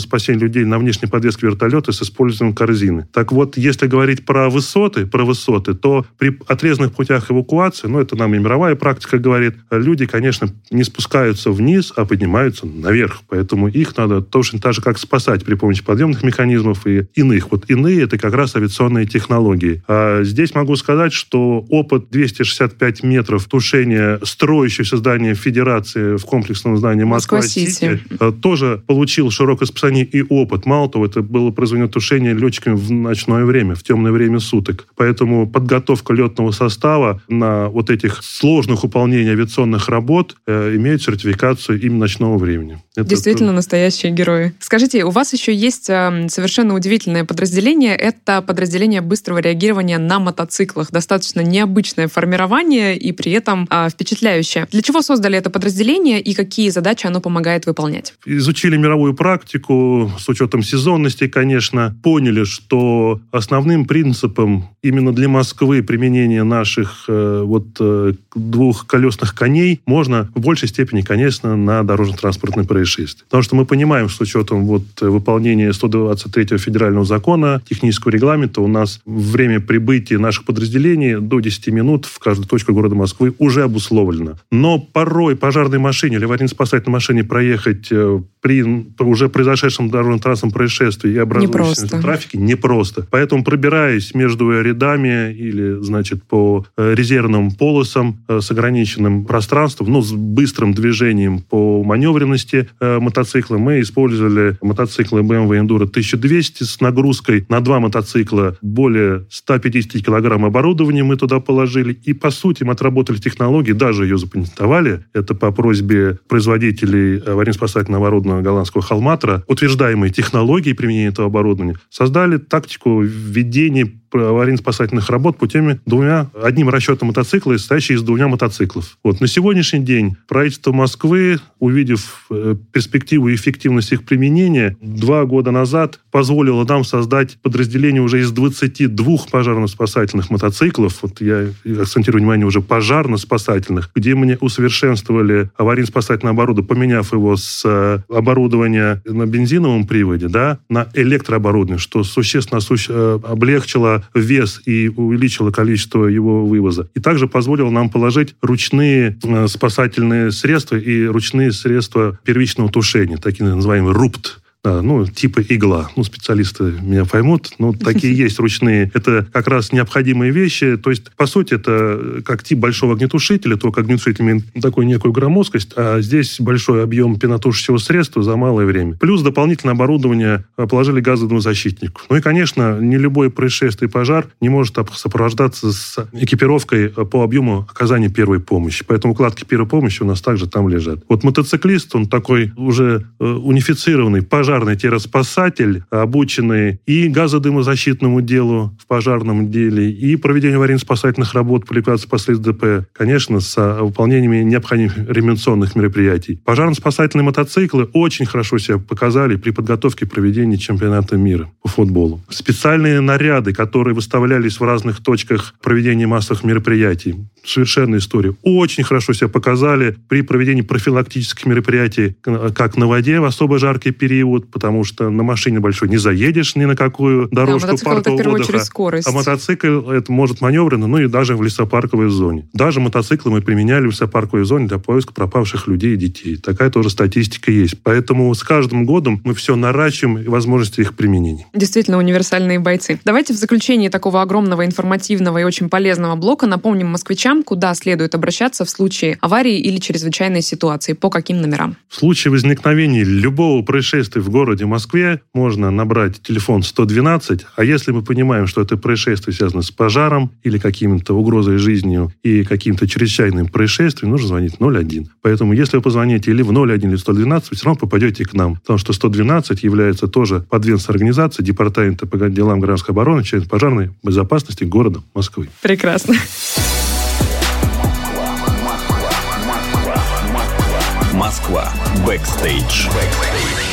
Speaker 4: массового спасения людей на внешней подвеске вертолета с использованием корзины. Так вот, если говорить про высоты, про высоты, то при отрезанных путях эвакуации, ну, это нам и мировая практика говорит, люди, конечно, не спускаются вниз, а поднимаются наверх. Поэтому их надо точно так же, как спасать при помощи подъемных механизмов и иных. Вот иные — это как раз авиационные технологии. А здесь могу сказать, что опыт 265 метров тушения строящегося здания Федерации в комплексном здании Москва-Сити Москва тоже получил широкое распространение они и опыт. Мало того, это было произведено тушение летчиками в ночное время, в темное время суток. Поэтому подготовка летного состава на вот этих сложных выполнениях авиационных работ э, имеет сертификацию именно ночного времени.
Speaker 3: Это Действительно настоящие герои. Скажите, у вас еще есть э, совершенно удивительное подразделение. Это подразделение быстрого реагирования на мотоциклах. Достаточно необычное формирование и при этом э, впечатляющее. Для чего создали это подразделение и какие задачи оно помогает выполнять?
Speaker 4: Изучили мировую практику с учетом сезонности, конечно, поняли, что основным принципом именно для Москвы применения наших э, вот э, двухколесных коней можно в большей степени, конечно, на дорожно-транспортной происшествии. Потому что мы понимаем, что с учетом вот выполнения 123 федерального закона, технического регламента, у нас время прибытия наших подразделений до 10 минут в каждую точку города Москвы уже обусловлено. Но порой пожарной машине или аварийно-спасательной машине проехать э, при уже произошедшем дорожно-транспортном происшествии и образующемся трафике непросто. Поэтому, пробираясь между рядами или, значит, по э, резервным полосам э, с ограниченным пространством, ну, с быстрым движением по маневренности э, мотоцикла, мы использовали мотоциклы BMW Enduro 1200 с нагрузкой на два мотоцикла более 150 килограмм оборудования мы туда положили. И, по сути, мы отработали технологии, даже ее запатентовали. Это по просьбе производителей аварийно-спасательного оборудования голландского холматора, утверждаемые технологии применения этого оборудования, создали тактику введения аварийно-спасательных работ путем двумя, одним расчетом мотоцикла, состоящий из двумя мотоциклов. Вот. На сегодняшний день правительство Москвы, увидев э, перспективу и эффективность их применения, два года назад позволило нам создать подразделение уже из 22 пожарно-спасательных мотоциклов, вот я акцентирую внимание уже пожарно-спасательных, где мы усовершенствовали аварийно-спасательное оборудование, поменяв его с э, оборудования на бензиновом приводе да, на электрооборудование, что существенно э, вес и увеличило количество его вывоза. И также позволило нам положить ручные э, спасательные средства и ручные средства первичного тушения, такие называемые РУПТ да, ну, типа игла. Ну, специалисты меня поймут. Ну, <laughs> такие есть ручные. Это как раз необходимые вещи. То есть, по сути, это как тип большого огнетушителя, только огнетушитель имеет такую некую громоздкость, а здесь большой объем пенотушащего средства за малое время. Плюс дополнительное оборудование положили газовому защитнику. Ну и, конечно, не любое происшествие и пожар не может сопровождаться с экипировкой по объему оказания первой помощи. Поэтому укладки первой помощи у нас также там лежат. Вот мотоциклист, он такой уже э, унифицированный пожар пожарный терроспасатель, обученный и газодымозащитному делу в пожарном деле, и проведению аварийно-спасательных работ по ликвидации последствий ДП, конечно, с выполнениями необходимых ремонтационных мероприятий. Пожарно-спасательные мотоциклы очень хорошо себя показали при подготовке и проведении чемпионата мира по футболу. Специальные наряды, которые выставлялись в разных точках проведения массовых мероприятий, совершенная история, очень хорошо себя показали при проведении профилактических мероприятий как на воде в особо жаркий период, идут, потому что на машине большой не заедешь ни на какую дорожку да, парка отдыха. Скорость. А мотоцикл это может маневренно, ну и даже в лесопарковой зоне. Даже мотоциклы мы применяли в лесопарковой зоне для поиска пропавших людей и детей. Такая тоже статистика есть. Поэтому с каждым годом мы все наращиваем возможности их применения.
Speaker 3: Действительно универсальные бойцы. Давайте в заключении такого огромного информативного и очень полезного блока напомним москвичам, куда следует обращаться в случае аварии или чрезвычайной ситуации, по каким номерам.
Speaker 4: В случае возникновения любого происшествия в в городе Москве можно набрать телефон 112, а если мы понимаем, что это происшествие связано с пожаром или каким-то угрозой жизнью и каким-то чрезвычайным происшествием, нужно звонить 01. Поэтому если вы позвоните или в 01, или в 112, вы все равно попадете к нам, потому что 112 является тоже подведомственной организацией Департамента по делам гражданской обороны, часть пожарной безопасности города Москвы.
Speaker 3: Прекрасно.
Speaker 2: Москва. Бэкстейдж. Бэкстейдж.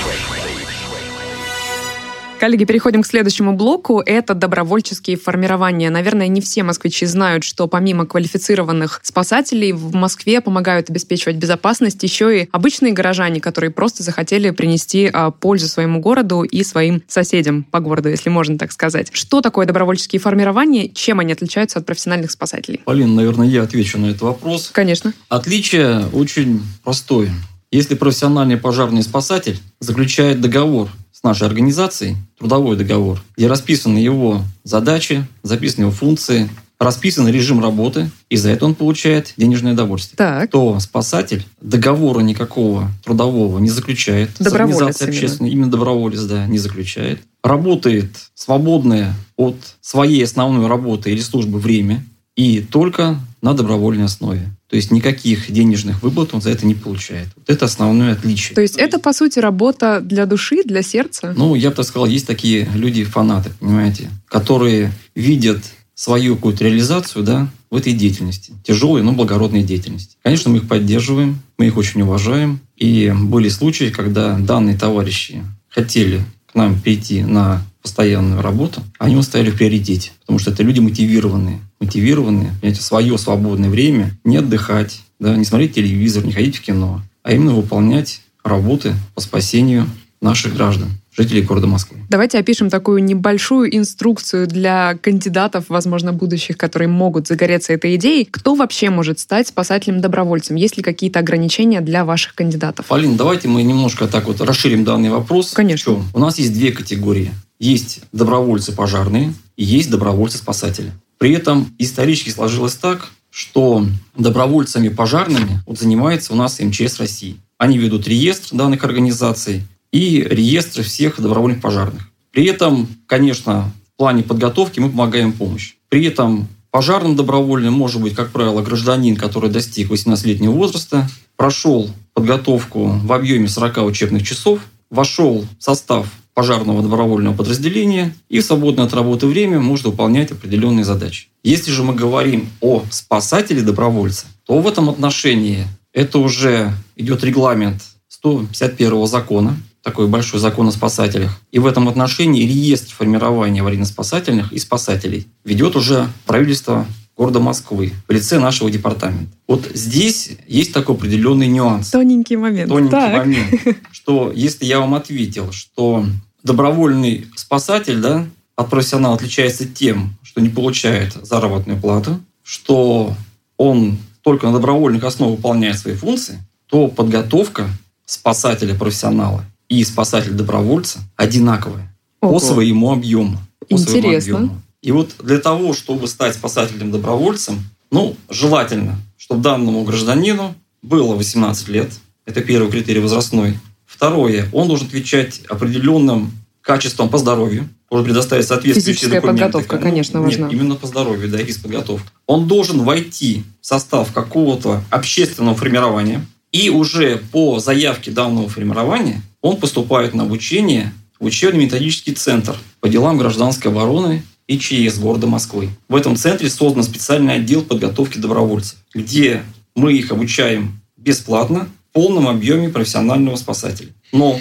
Speaker 3: Коллеги, переходим к следующему блоку. Это добровольческие формирования. Наверное, не все москвичи знают, что помимо квалифицированных спасателей в Москве помогают обеспечивать безопасность еще и обычные горожане, которые просто захотели принести а, пользу своему городу и своим соседям по городу, если можно так сказать. Что такое добровольческие формирования? Чем они отличаются от профессиональных спасателей?
Speaker 1: Полин, наверное, я отвечу на этот вопрос.
Speaker 3: Конечно.
Speaker 1: Отличие очень простое. Если профессиональный пожарный спасатель заключает договор с нашей организацией, трудовой договор, где расписаны его задачи, записаны его функции, расписан режим работы, и за это он получает денежное удовольствие.
Speaker 3: Так.
Speaker 1: То спасатель договора никакого трудового не заключает. с
Speaker 3: Доброволец
Speaker 1: организацией
Speaker 3: именно.
Speaker 1: именно доброволец, да, не заключает. Работает свободное от своей основной работы или службы время и только на добровольной основе. То есть никаких денежных выплат он за это не получает. Вот это основное отличие.
Speaker 3: То есть это, по сути, работа для души, для сердца?
Speaker 1: Ну, я бы так сказал, есть такие люди-фанаты, понимаете, которые видят свою какую-то реализацию да, в этой деятельности. Тяжелой, но благородной деятельности. Конечно, мы их поддерживаем, мы их очень уважаем. И были случаи, когда данные товарищи хотели к нам перейти на постоянную работу, они его ставили в приоритете. Потому что это люди мотивированные. Мотивированные, понимаете, свое свободное время не отдыхать, да, не смотреть телевизор, не ходить в кино, а именно выполнять работы по спасению наших граждан, жителей города Москвы.
Speaker 3: Давайте опишем такую небольшую инструкцию для кандидатов, возможно, будущих, которые могут загореться этой идеей. Кто вообще может стать спасателем-добровольцем? Есть ли какие-то ограничения для ваших кандидатов?
Speaker 1: Полин, давайте мы немножко так вот расширим данный вопрос.
Speaker 3: Конечно.
Speaker 1: Чем? У нас есть две категории. Есть добровольцы пожарные и есть добровольцы-спасатели. При этом исторически сложилось так, что добровольцами пожарными вот занимается у нас МЧС России. Они ведут реестр данных организаций и реестры всех добровольных пожарных. При этом, конечно, в плане подготовки мы помогаем помощь. При этом пожарным добровольным может быть, как правило, гражданин, который достиг 18-летнего возраста, прошел подготовку в объеме 40 учебных часов, вошел в состав пожарного добровольного подразделения и в свободное от работы время может выполнять определенные задачи. Если же мы говорим о спасателе-добровольце, то в этом отношении это уже идет регламент 151 закона, такой большой закон о спасателях. И в этом отношении реестр формирования аварийно-спасательных и спасателей ведет уже правительство города Москвы в лице нашего департамента. Вот здесь есть такой определенный нюанс
Speaker 3: Тоненький момент.
Speaker 1: тоненький
Speaker 3: Так.
Speaker 1: момент, <laughs> что если я вам ответил, что добровольный спасатель, да, от профессионала отличается тем, что не получает заработную плату, что он только на добровольных основах выполняет свои функции, то подготовка спасателя-профессионала и спасателя-добровольца одинаковая
Speaker 3: Ого.
Speaker 1: по своему объему. по своему
Speaker 3: Интересно.
Speaker 1: объему. И вот для того, чтобы стать спасателем-добровольцем, ну, желательно, чтобы данному гражданину было 18 лет. Это первый критерий возрастной. Второе, он должен отвечать определенным качеством по здоровью, должен предоставить соответствующие
Speaker 3: Физическая
Speaker 1: документы.
Speaker 3: подготовка, конечно, важна.
Speaker 1: Нет, именно по здоровью, да, физподготовка. Он должен войти в состав какого-то общественного формирования, и уже по заявке данного формирования он поступает на обучение в учебно-методический центр по делам гражданской обороны и ЧС города Москвы. В этом центре создан специальный отдел подготовки добровольцев, где мы их обучаем бесплатно полном объеме профессионального спасателя. Но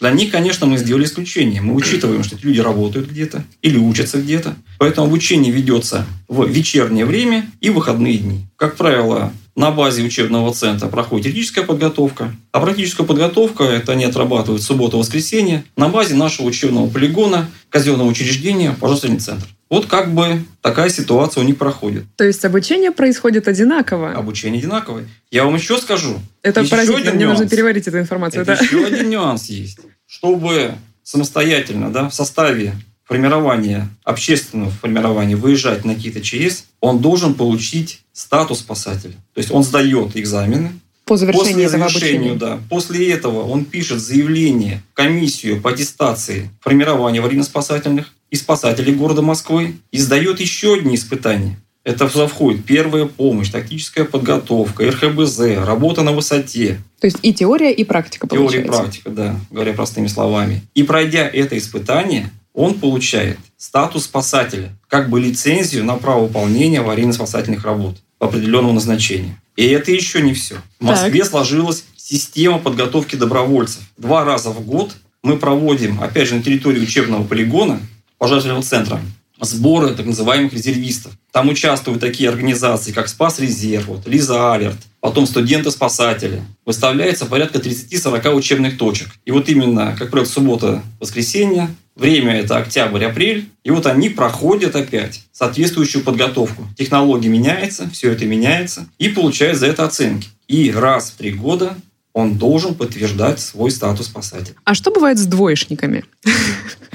Speaker 1: для них, конечно, мы сделали исключение. Мы учитываем, что эти люди работают где-то или учатся где-то. Поэтому обучение ведется в вечернее время и выходные дни. Как правило, на базе учебного центра проходит теоретическая подготовка, а практическая подготовка – это они отрабатывают в субботу-воскресенье на базе нашего учебного полигона, казенного учреждения, пожарный центр. Вот как бы такая ситуация у них проходит.
Speaker 3: То есть обучение происходит одинаково.
Speaker 1: Обучение одинаковое. Я вам еще скажу.
Speaker 3: Это
Speaker 1: еще
Speaker 3: поразительно.
Speaker 1: один
Speaker 3: Мне нужно
Speaker 1: нюанс.
Speaker 3: переварить эту информацию.
Speaker 1: Это
Speaker 3: да.
Speaker 1: еще один нюанс есть. Чтобы самостоятельно, да, в составе формирования, общественного формирования выезжать на какие-то ЧС, он должен получить статус спасателя. То есть он сдает экзамены.
Speaker 3: По завершении
Speaker 1: После завершения, да, после этого он пишет заявление в комиссию по аттестации формирования аварийно-спасательных и спасателей города Москвы и сдает еще одни испытания. Это входит первая помощь, тактическая подготовка, РХБЗ, работа на высоте,
Speaker 3: То есть и теория, и практика
Speaker 1: Теория и
Speaker 3: получается.
Speaker 1: практика, да, говоря простыми словами. И пройдя это испытание, он получает статус спасателя, как бы лицензию на право выполнения аварийно-спасательных работ по определенному назначению. И это еще не все. В Москве сложилась система подготовки добровольцев. Два раза в год мы проводим, опять же, на территории учебного полигона, пожарного центра, сборы так называемых резервистов. Там участвуют такие организации, как Спас Резерв, вот, Лиза Алерт, потом студенты-спасатели. Выставляется порядка 30-40 учебных точек. И вот именно, как правило, суббота, воскресенье, время это октябрь-апрель, и вот они проходят опять соответствующую подготовку. Технология меняется, все это меняется, и получают за это оценки. И раз в три года он должен подтверждать свой статус спасателя.
Speaker 3: А что бывает с двоечниками?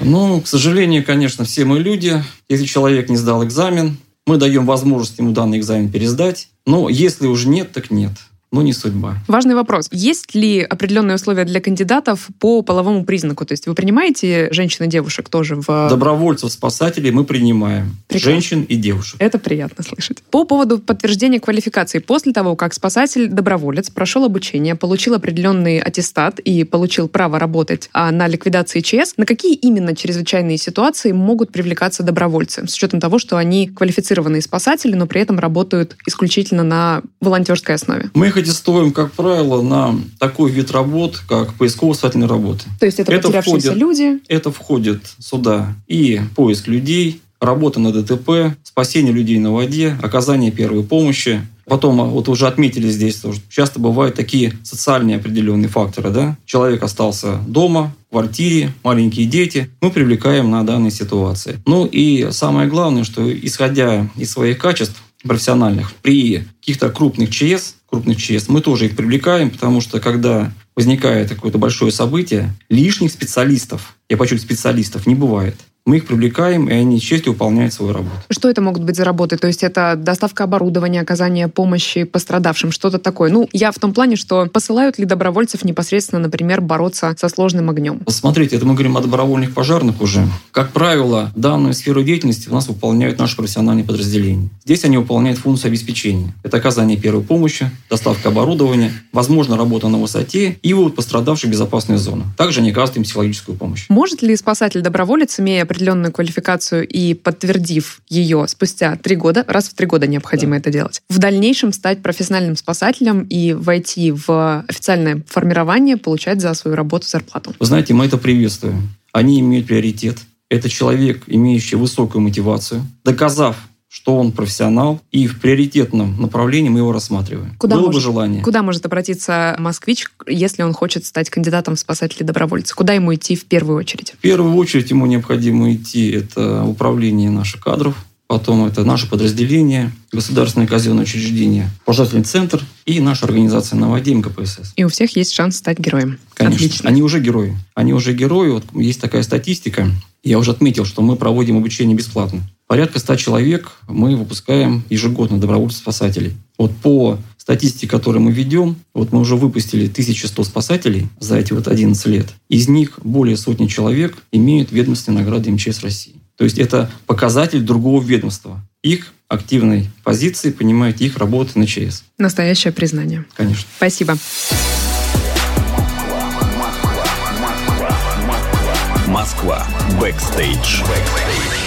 Speaker 1: Ну, к сожалению, конечно, все мы люди. Если человек не сдал экзамен, Мы даем возможность ему данный экзамен пересдать. Но если уже нет, так нет но не судьба.
Speaker 3: Важный вопрос. Есть ли определенные условия для кандидатов по половому признаку? То есть вы принимаете женщин и девушек тоже в...
Speaker 1: Добровольцев, спасателей мы принимаем. Прекрасно. Женщин и девушек.
Speaker 3: Это приятно слышать. По поводу подтверждения квалификации. После того, как спасатель-доброволец прошел обучение, получил определенный аттестат и получил право работать а, на ликвидации ЧС, на какие именно чрезвычайные ситуации могут привлекаться добровольцы? С учетом того, что они квалифицированные спасатели, но при этом работают исключительно на волонтерской основе.
Speaker 1: Мы их аттестуем, как правило, на такой вид работ, как поисково-спасательные работы.
Speaker 3: То есть это, это потерявшиеся входит, люди?
Speaker 1: Это входит сюда и поиск людей, работа на ДТП, спасение людей на воде, оказание первой помощи. Потом, а, вот уже отметили здесь, что часто бывают такие социальные определенные факторы. Да? Человек остался дома, в квартире, маленькие дети. Мы привлекаем на данной ситуации. Ну и самое главное, что исходя из своих качеств, профессиональных. При каких-то крупных ЧС, крупных ЧС, мы тоже их привлекаем, потому что когда возникает какое-то большое событие, лишних специалистов, я подчеркиваю, специалистов не бывает мы их привлекаем, и они честью выполняют свою работу.
Speaker 3: Что это могут быть за работы? То есть это доставка оборудования, оказание помощи пострадавшим, что-то такое? Ну, я в том плане, что посылают ли добровольцев непосредственно, например, бороться со сложным огнем?
Speaker 1: Смотрите, это мы говорим о добровольных пожарных уже. Как правило, данную сферу деятельности у нас выполняют наши профессиональные подразделения. Здесь они выполняют функцию обеспечения. Это оказание первой помощи, доставка оборудования, возможно, работа на высоте и вывод пострадавших в безопасную зону. Также они оказывают им психологическую помощь.
Speaker 3: Может ли спасатель-доброволец, имея определенную квалификацию и подтвердив ее спустя три года, раз в три года необходимо да. это делать, в дальнейшем стать профессиональным спасателем и войти в официальное формирование, получать за свою работу зарплату.
Speaker 1: Вы знаете, мы это приветствуем. Они имеют приоритет. Это человек, имеющий высокую мотивацию, доказав что он профессионал, и в приоритетном направлении мы его рассматриваем. Куда Было может, бы желание.
Speaker 3: Куда может обратиться москвич, если он хочет стать кандидатом в спасатели-добровольцы? Куда ему идти в первую очередь?
Speaker 1: В первую очередь ему необходимо идти, это управление наших кадров, потом это наше подразделение, государственное казенное учреждение, пожарный центр и наша организация на воде МКПСС.
Speaker 3: И у всех есть шанс стать героем.
Speaker 1: Конечно. Отлично. Они уже герои. Они уже герои. Вот есть такая статистика. Я уже отметил, что мы проводим обучение бесплатно. Порядка 100 человек мы выпускаем ежегодно добровольцев-спасателей. Вот по статистике, которую мы ведем, вот мы уже выпустили 1100 спасателей за эти вот 11 лет. Из них более сотни человек имеют ведомственные награды МЧС России. То есть это показатель другого ведомства. Их активной позиции, понимаете, их работы на ЧС.
Speaker 3: Настоящее признание.
Speaker 1: Конечно.
Speaker 3: Спасибо.
Speaker 2: Москва. Бэкстейдж. Бэкстейдж.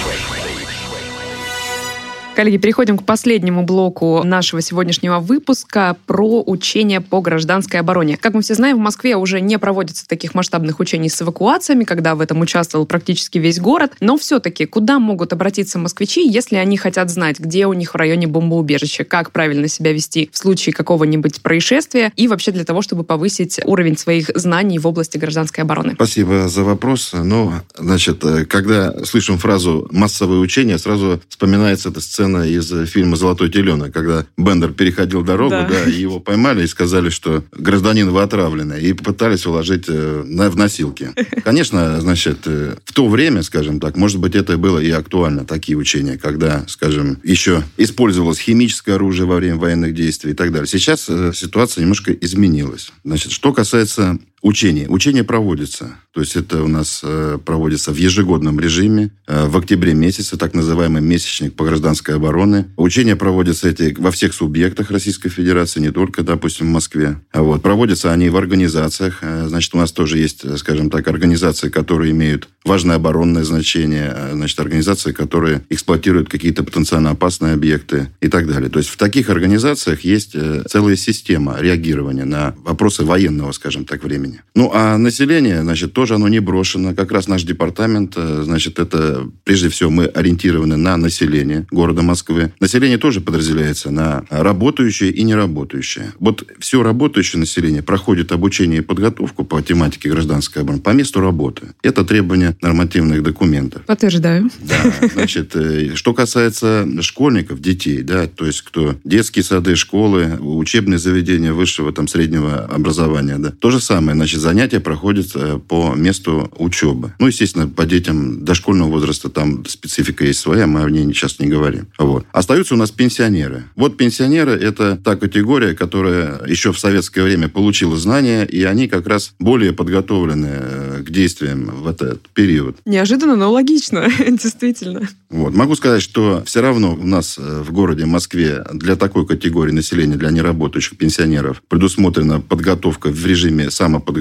Speaker 3: Коллеги, переходим к последнему блоку нашего сегодняшнего выпуска про учения по гражданской обороне. Как мы все знаем, в Москве уже не проводится таких масштабных учений с эвакуациями, когда в этом участвовал практически весь город. Но все-таки, куда могут обратиться москвичи, если они хотят знать, где у них в районе бомбоубежища, как правильно себя вести в случае какого-нибудь происшествия и вообще для того, чтобы повысить уровень своих знаний в области гражданской обороны?
Speaker 5: Спасибо за вопрос. Ну, значит, э, когда слышим фразу «массовые учения», сразу вспоминается эта сцена сцена из фильма «Золотой теленок», когда Бендер переходил дорогу, да. Да, и его поймали и сказали, что гражданин вы отравлены, и попытались уложить э, в носилки. <laughs> Конечно, значит, э, в то время, скажем так, может быть, это было и актуально, такие учения, когда, скажем, еще использовалось химическое оружие во время военных действий и так далее. Сейчас э, ситуация немножко изменилась. Значит, что касается учений. Учения проводятся. То есть это у нас э, проводится в ежегодном режиме. Э, в октябре месяце, так называемый месячник по гражданской обороне. Учения проводятся эти во всех субъектах Российской Федерации, не только, допустим, в Москве. А вот. Проводятся они в организациях. Э, значит, у нас тоже есть, скажем так, организации, которые имеют важное оборонное значение. Значит, организации, которые эксплуатируют какие-то потенциально опасные объекты и так далее. То есть в таких организациях есть целая система реагирования на вопросы военного, скажем так, времени. Ну, а население, значит, то тоже оно не брошено. Как раз наш департамент, э, значит, это прежде всего мы ориентированы на население города Москвы. Население тоже подразделяется на работающее и неработающее. Вот все работающее население проходит обучение и подготовку по тематике гражданской обороны по месту работы. Это требование нормативных документов.
Speaker 3: Подтверждаю.
Speaker 5: Да, значит, э, что касается школьников, детей, да, то есть кто детские сады, школы, учебные заведения высшего там среднего образования, да, то же самое. Значит, занятия проходят э, по месту учебы. Ну, естественно, по детям дошкольного возраста там специфика есть своя, мы о ней сейчас не говорим. Вот. Остаются у нас пенсионеры. Вот пенсионеры – это та категория, которая еще в советское время получила знания, и они как раз более подготовлены э, к действиям в этот период.
Speaker 3: Неожиданно, но логично, <laughs> действительно.
Speaker 5: Вот. Могу сказать, что все равно у нас э, в городе Москве для такой категории населения, для неработающих пенсионеров, предусмотрена подготовка в режиме самоподготовки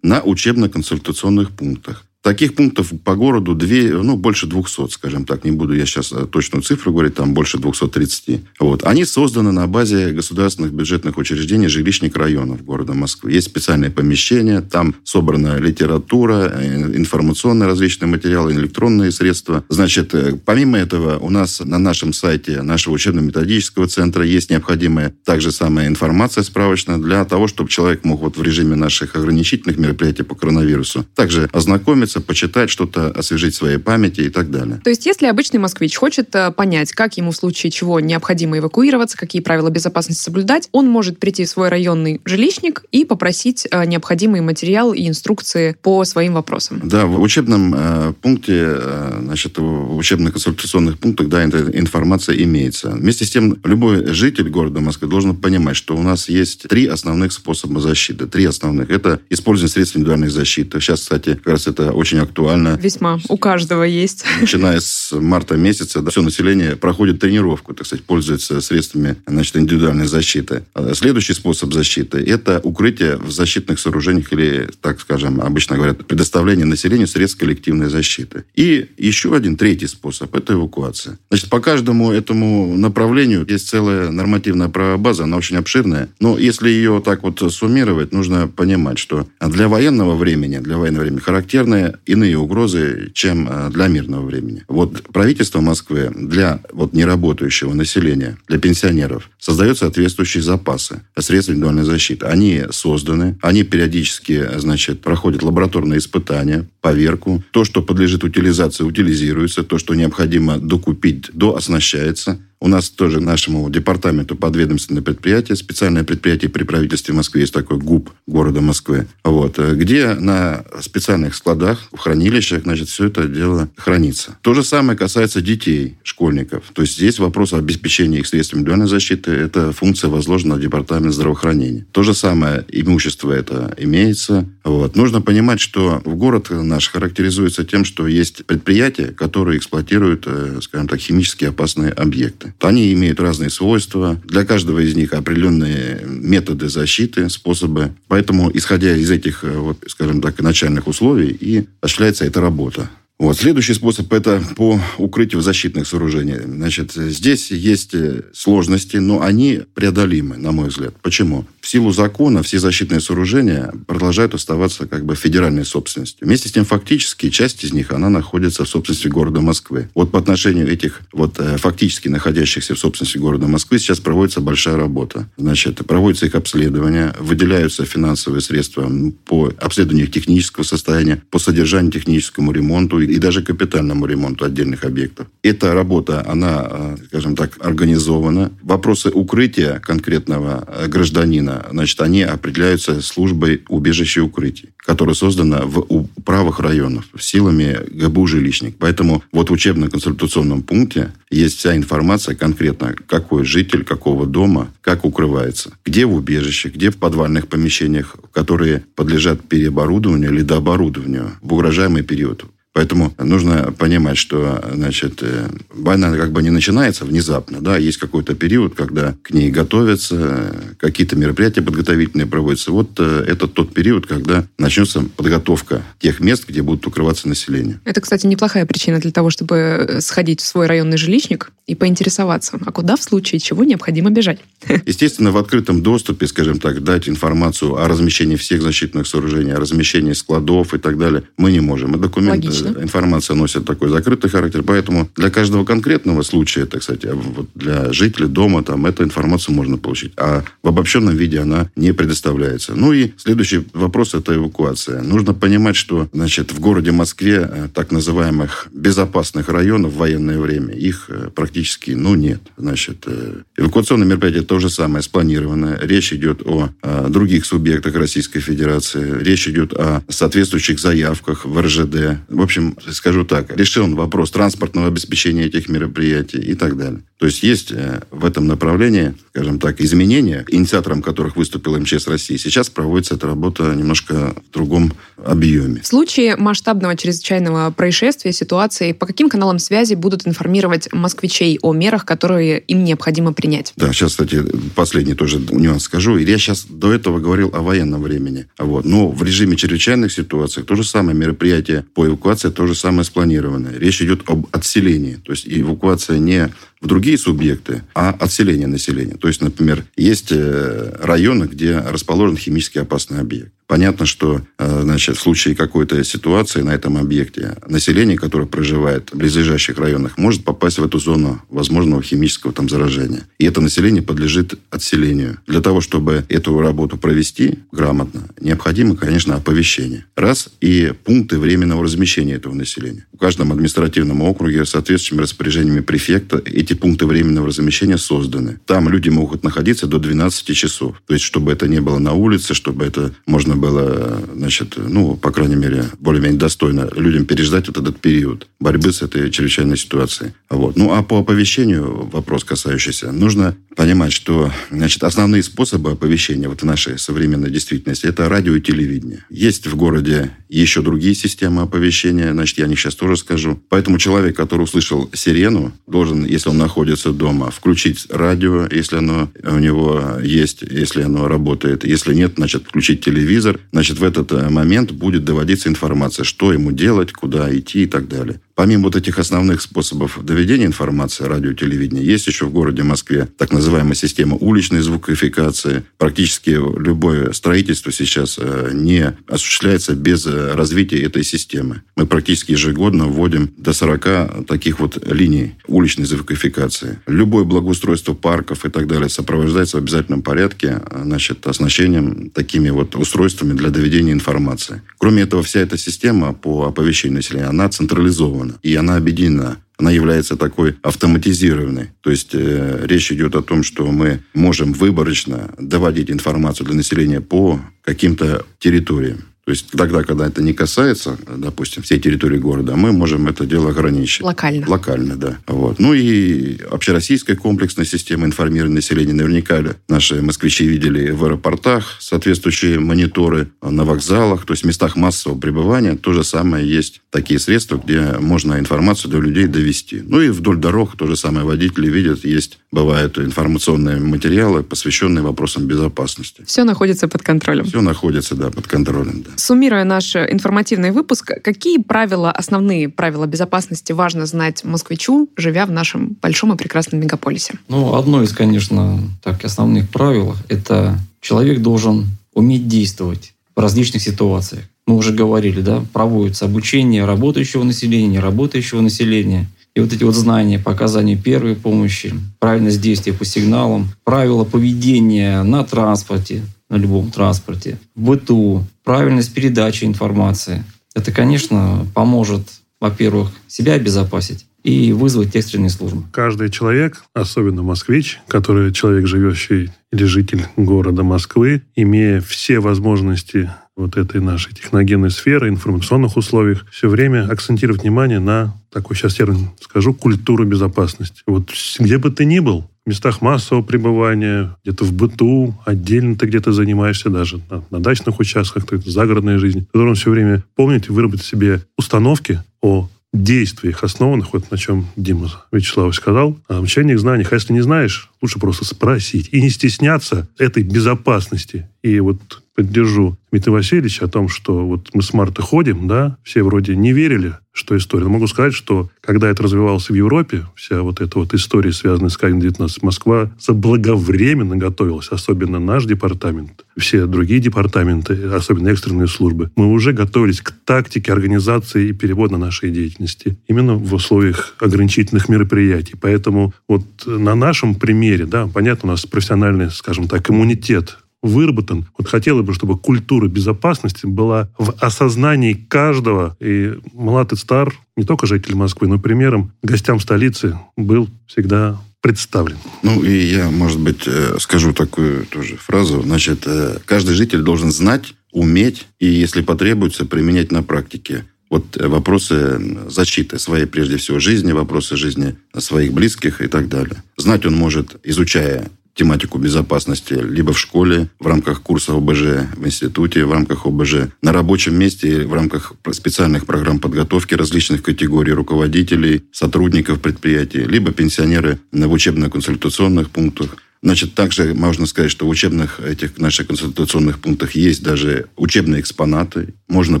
Speaker 5: на учебно-консультационных пунктах. Таких пунктов по городу две, ну, больше 200, скажем так. Не буду я сейчас э, точную цифру говорить, там больше 230. Вот. Они созданы на базе государственных бюджетных учреждений жилищных районов города Москвы. Есть специальные помещения, там собрана литература, э, информационные различные материалы, электронные средства. Значит, э, помимо этого, у нас на нашем сайте нашего учебно-методического центра есть необходимая также самая информация справочная для того, чтобы человек мог вот в режиме наших ограничительных мероприятий по коронавирусу также ознакомиться ознакомиться, почитать что-то, освежить своей памяти и так далее.
Speaker 3: То есть, если обычный москвич хочет э, понять, как ему в случае чего необходимо эвакуироваться, какие правила безопасности соблюдать, он может прийти в свой районный жилищник и попросить э, необходимый материал и инструкции по своим вопросам.
Speaker 5: Да, в учебном э, пункте, э, значит, в учебно-консультационных пунктах, да, эта информация имеется. Вместе с тем, любой житель города Москвы должен понимать, что у нас есть три основных способа защиты. Три основных. Это использование средств индивидуальной защиты. Сейчас, кстати, как раз это очень актуально.
Speaker 3: Весьма. У каждого есть.
Speaker 5: Начиная с марта месяца, да, все население проходит тренировку, так сказать, пользуется средствами значит, индивидуальной защиты. А следующий способ защиты – это укрытие в защитных сооружениях или, так скажем, обычно говорят, предоставление населению средств коллективной защиты. И еще один, третий способ – это эвакуация. Значит, по каждому этому направлению есть целая нормативная правобаза, она очень обширная. Но если ее так вот суммировать, нужно понимать, что для военного времени, для военного времени характерны иные угрозы, чем э, для мирного времени. Вот правительство Москвы для вот неработающего населения, для пенсионеров создает соответствующие запасы средств индивидуальной защиты. Они созданы, они периодически, значит, проходят лабораторные испытания, поверку. То, что подлежит утилизации, утилизируется. То, что необходимо докупить, дооснащается. У нас тоже нашему департаменту подведомственное предприятие, специальное предприятие при правительстве Москвы, есть такой ГУП города Москвы, вот, где на специальных складах, в хранилищах, значит, все это дело хранится. То же самое касается детей, школьников. То есть здесь вопрос обеспечения их средствами индивидуальной защиты, это функция возложена на департамент здравоохранения. То же самое имущество это имеется. Вот. Нужно понимать, что в город наш характеризуется тем, что есть предприятия, которые эксплуатируют, э, скажем так, химически опасные объекты. Они имеют разные свойства. Для каждого из них определенные методы защиты, способы. Поэтому, исходя из этих, э, вот, скажем так, начальных условий, и осуществляется эта работа. Вот. Следующий способ – это по укрытию защитных сооружений. Значит, здесь есть э, сложности, но они преодолимы, на мой взгляд. Почему? В силу закона все защитные сооружения продолжают оставаться как бы федеральной собственностью. Вместе с тем, фактически, часть из них, она находится в собственности города Москвы. Вот по отношению этих вот э, фактически находящихся в собственности города Москвы сейчас проводится большая работа. Значит, проводится их обследование, выделяются финансовые средства по обследованию технического состояния, по содержанию техническому ремонту и даже капитальному ремонту отдельных объектов. Эта работа, она, э, скажем так, организована. Вопросы укрытия конкретного э, гражданина, значит, они определяются службой убежища и укрытий, которая создана в управах районов силами ГБУ «Жилищник». Поэтому вот в учебно-консультационном пункте есть вся информация конкретно, какой житель, какого дома, как укрывается, где в убежище, где в подвальных помещениях, которые подлежат переоборудованию или дооборудованию в угрожаемый период. Поэтому нужно понимать, что значит, э, война как бы не начинается внезапно. Да? Есть какой-то период, когда к ней готовятся, какие-то мероприятия подготовительные проводятся. Вот э, это тот период, когда начнется подготовка тех мест, где будут укрываться население.
Speaker 3: Это, кстати, неплохая причина для того, чтобы э, сходить в свой районный жилищник и поинтересоваться, а куда в случае чего необходимо бежать. <laughs>
Speaker 5: Естественно, в открытом доступе, скажем так, дать информацию о размещении всех защитных сооружений, о размещении складов и так далее мы не можем. Мы документы
Speaker 3: Логично.
Speaker 5: Информация носит такой закрытый характер. Поэтому для каждого конкретного случая, так сказать, вот для жителей дома там эту информацию можно получить. А в обобщенном виде она не предоставляется. Ну и следующий вопрос – это эвакуация. Нужно понимать, что значит, в городе Москве э, так называемых безопасных районов в военное время, их э, практически ну, нет. Значит, э, эвакуационное мероприятие то же самое, спланированное. Речь идет о, о других субъектах Российской Федерации. Речь идет о соответствующих заявках в РЖД. В общем, скажу так, решен вопрос транспортного обеспечения этих мероприятий и так далее. То есть есть в этом направлении, скажем так, изменения, инициатором которых выступил МЧС России. Сейчас проводится эта работа немножко в другом объеме.
Speaker 3: В случае масштабного чрезвычайного происшествия, ситуации, по каким каналам связи будут информировать москвичей о мерах, которые им необходимо принять?
Speaker 5: Да, сейчас, кстати, последний тоже нюанс скажу. Я сейчас до этого говорил о военном времени. Вот. Но в режиме чрезвычайных ситуаций то же самое мероприятие по эвакуации, то же самое спланированное. Речь идет об отселении. То есть эвакуация не в другие субъекты, а отселение населения. То есть, например, есть э, районы, где расположен химически опасный объект. Понятно, что э, значит, в случае какой-то ситуации на этом объекте население, которое проживает в близлежащих районах, может попасть в эту зону возможного химического там заражения. И это население подлежит отселению. Для того, чтобы эту работу провести грамотно, необходимо, конечно, оповещение. Раз. И пункты временного размещения этого населения. В каждом административном округе соответствующими распоряжениями префекта эти пункты временного размещения созданы. Там люди могут находиться до 12 часов. То есть, чтобы это не было на улице, чтобы это можно можно было, значит, ну, по крайней мере, более-менее достойно людям переждать вот этот период борьбы с этой чрезвычайной ситуацией. Вот. Ну, а по оповещению, вопрос касающийся, нужно понимать, что, значит, основные способы оповещения вот в нашей современной действительности – это радио и телевидение. Есть в городе еще другие системы оповещения, значит, я о них сейчас тоже скажу. Поэтому человек, который услышал сирену, должен, если он находится дома, включить радио, если оно у него есть, если оно работает. Если нет, значит, включить телевизор, телевизор, значит, в этот э, момент будет доводиться информация, что ему делать, куда идти и так далее. Помимо вот этих основных способов доведения информации, радио, телевидения, есть еще в городе Москве так называемая система уличной звукоификации. Практически любое строительство сейчас э, не осуществляется без э, развития этой системы. Мы практически ежегодно вводим до 40 таких вот линий уличной звукоификации. Любое благоустройство парков и так далее сопровождается в обязательном порядке значит, оснащением такими вот устройствами для доведения информации. Кроме этого, вся эта система по оповещению населения, она централизована реализована, и она объединена она является такой автоматизированной. То есть э, речь идет о том, что мы можем выборочно доводить информацию для населения по каким-то территориям. То есть тогда, когда это не касается, допустим, всей территории города, мы можем это дело ограничить.
Speaker 3: Локально.
Speaker 5: Локально, да. Вот. Ну и общероссийская комплексная система информирования населения. Наверняка наши москвичи видели в аэропортах соответствующие мониторы на вокзалах, то есть в местах массового пребывания. То же самое есть такие средства, где можно информацию до людей довести. Ну и вдоль дорог то же самое водители видят, есть, бывают информационные материалы, посвященные вопросам безопасности.
Speaker 3: Все находится под контролем.
Speaker 5: Все находится, да, под контролем, да.
Speaker 3: Суммируя наш информативный выпуск, какие правила, основные правила безопасности важно знать москвичу, живя в нашем большом и прекрасном мегаполисе?
Speaker 1: Ну, одно из, конечно, так, основных правил – это человек должен уметь действовать в различных ситуациях. Мы уже говорили, да, проводится обучение работающего населения, неработающего населения. И вот эти вот знания по оказанию первой помощи, правильность действия по сигналам, правила поведения на транспорте, на любом транспорте, в быту, правильность передачи информации. Это, конечно, поможет, во-первых, себя обезопасить и вызвать экстренные службы.
Speaker 4: Каждый человек, особенно москвич, который человек, живущий или житель города Москвы, имея все возможности вот этой нашей техногенной сферы, информационных условиях, все время акцентировать внимание на, такой сейчас термин скажу, культуру безопасности. Вот где бы ты ни был, в местах массового пребывания, где-то в быту, отдельно ты где-то занимаешься, даже на, на дачных участках, то загородная жизнь, ты должен все время помнить и выработать себе установки о действиях, основанных, вот на чем Дима Вячеславович сказал, о обучениях знаниях. А если не знаешь, лучше просто спросить. И не стесняться этой безопасности И вот поддержу Дмитрия Васильевича о том, что вот мы с Марта ходим, да, все вроде не верили, что история. Но могу сказать, что когда это развивалось в Европе, вся вот эта вот история, связанная с КН-19, Москва заблаговременно готовилась, особенно наш департамент, все другие департаменты, особенно экстренные службы. Мы уже готовились к тактике организации и перевода нашей деятельности именно в условиях ограничительных мероприятий. Поэтому вот на нашем примере, да, понятно, у нас профессиональный, скажем так, иммунитет выработан. Вот хотелось бы, чтобы культура безопасности была в осознании каждого. И Млад Стар, не только житель Москвы, но примером гостям столицы был всегда представлен.
Speaker 5: Ну, и я, может быть, э, скажу такую тоже фразу. Значит, э, каждый житель должен знать, уметь и, если потребуется, применять на практике вот э, вопросы защиты своей, прежде всего, жизни, вопросы жизни своих близких и так далее. Знать он может, изучая тематику безопасности либо в школе, в рамках курса ОБЖ, в институте, в рамках ОБЖ, на рабочем месте, в рамках специальных программ подготовки различных категорий руководителей, сотрудников предприятий, либо пенсионеры в учебно-консультационных пунктах. Значит, также можно сказать, что в учебных этих наших консультационных пунктах есть даже учебные экспонаты. Можно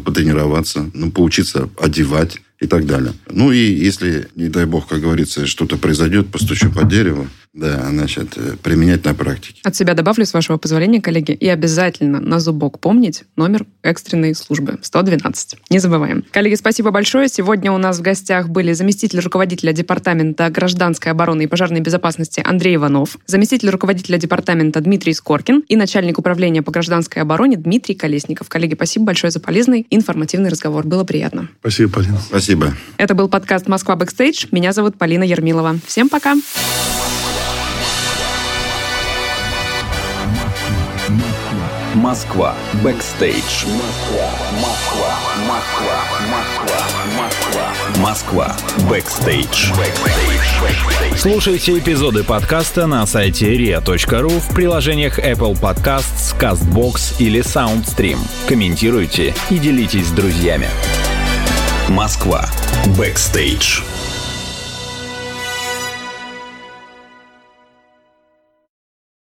Speaker 5: потренироваться, ну, поучиться одевать и так далее. Ну и если, не дай бог, как говорится, что-то произойдет, постучу по дереву, да, значит, э, применять на практике.
Speaker 3: От себя добавлю, с вашего позволения, коллеги, и обязательно на зубок помнить номер экстренной службы 112. Не забываем. Коллеги, спасибо большое. Сегодня у нас в гостях были заместитель руководителя Департамента гражданской обороны и пожарной безопасности Андрей Иванов, заместитель руководителя департамента Дмитрий Скоркин и начальник управления по гражданской обороне Дмитрий Колесников. Коллеги, спасибо большое за полезный информативный разговор. Было приятно.
Speaker 4: Спасибо, Полина.
Speaker 5: Спасибо.
Speaker 3: Это был подкаст «Москва Бэкстейдж». Меня зовут Полина Ермилова. Всем пока.
Speaker 2: Москва. Бэкстейдж. Москва. Москва. Москва. Москва. Москва. Бэкстейдж. Слушайте эпизоды подкаста на сайте ria.ru в приложениях Apple Podcasts, CastBox или SoundStream. Комментируйте и делитесь с друзьями. Москва. Бэкстейдж.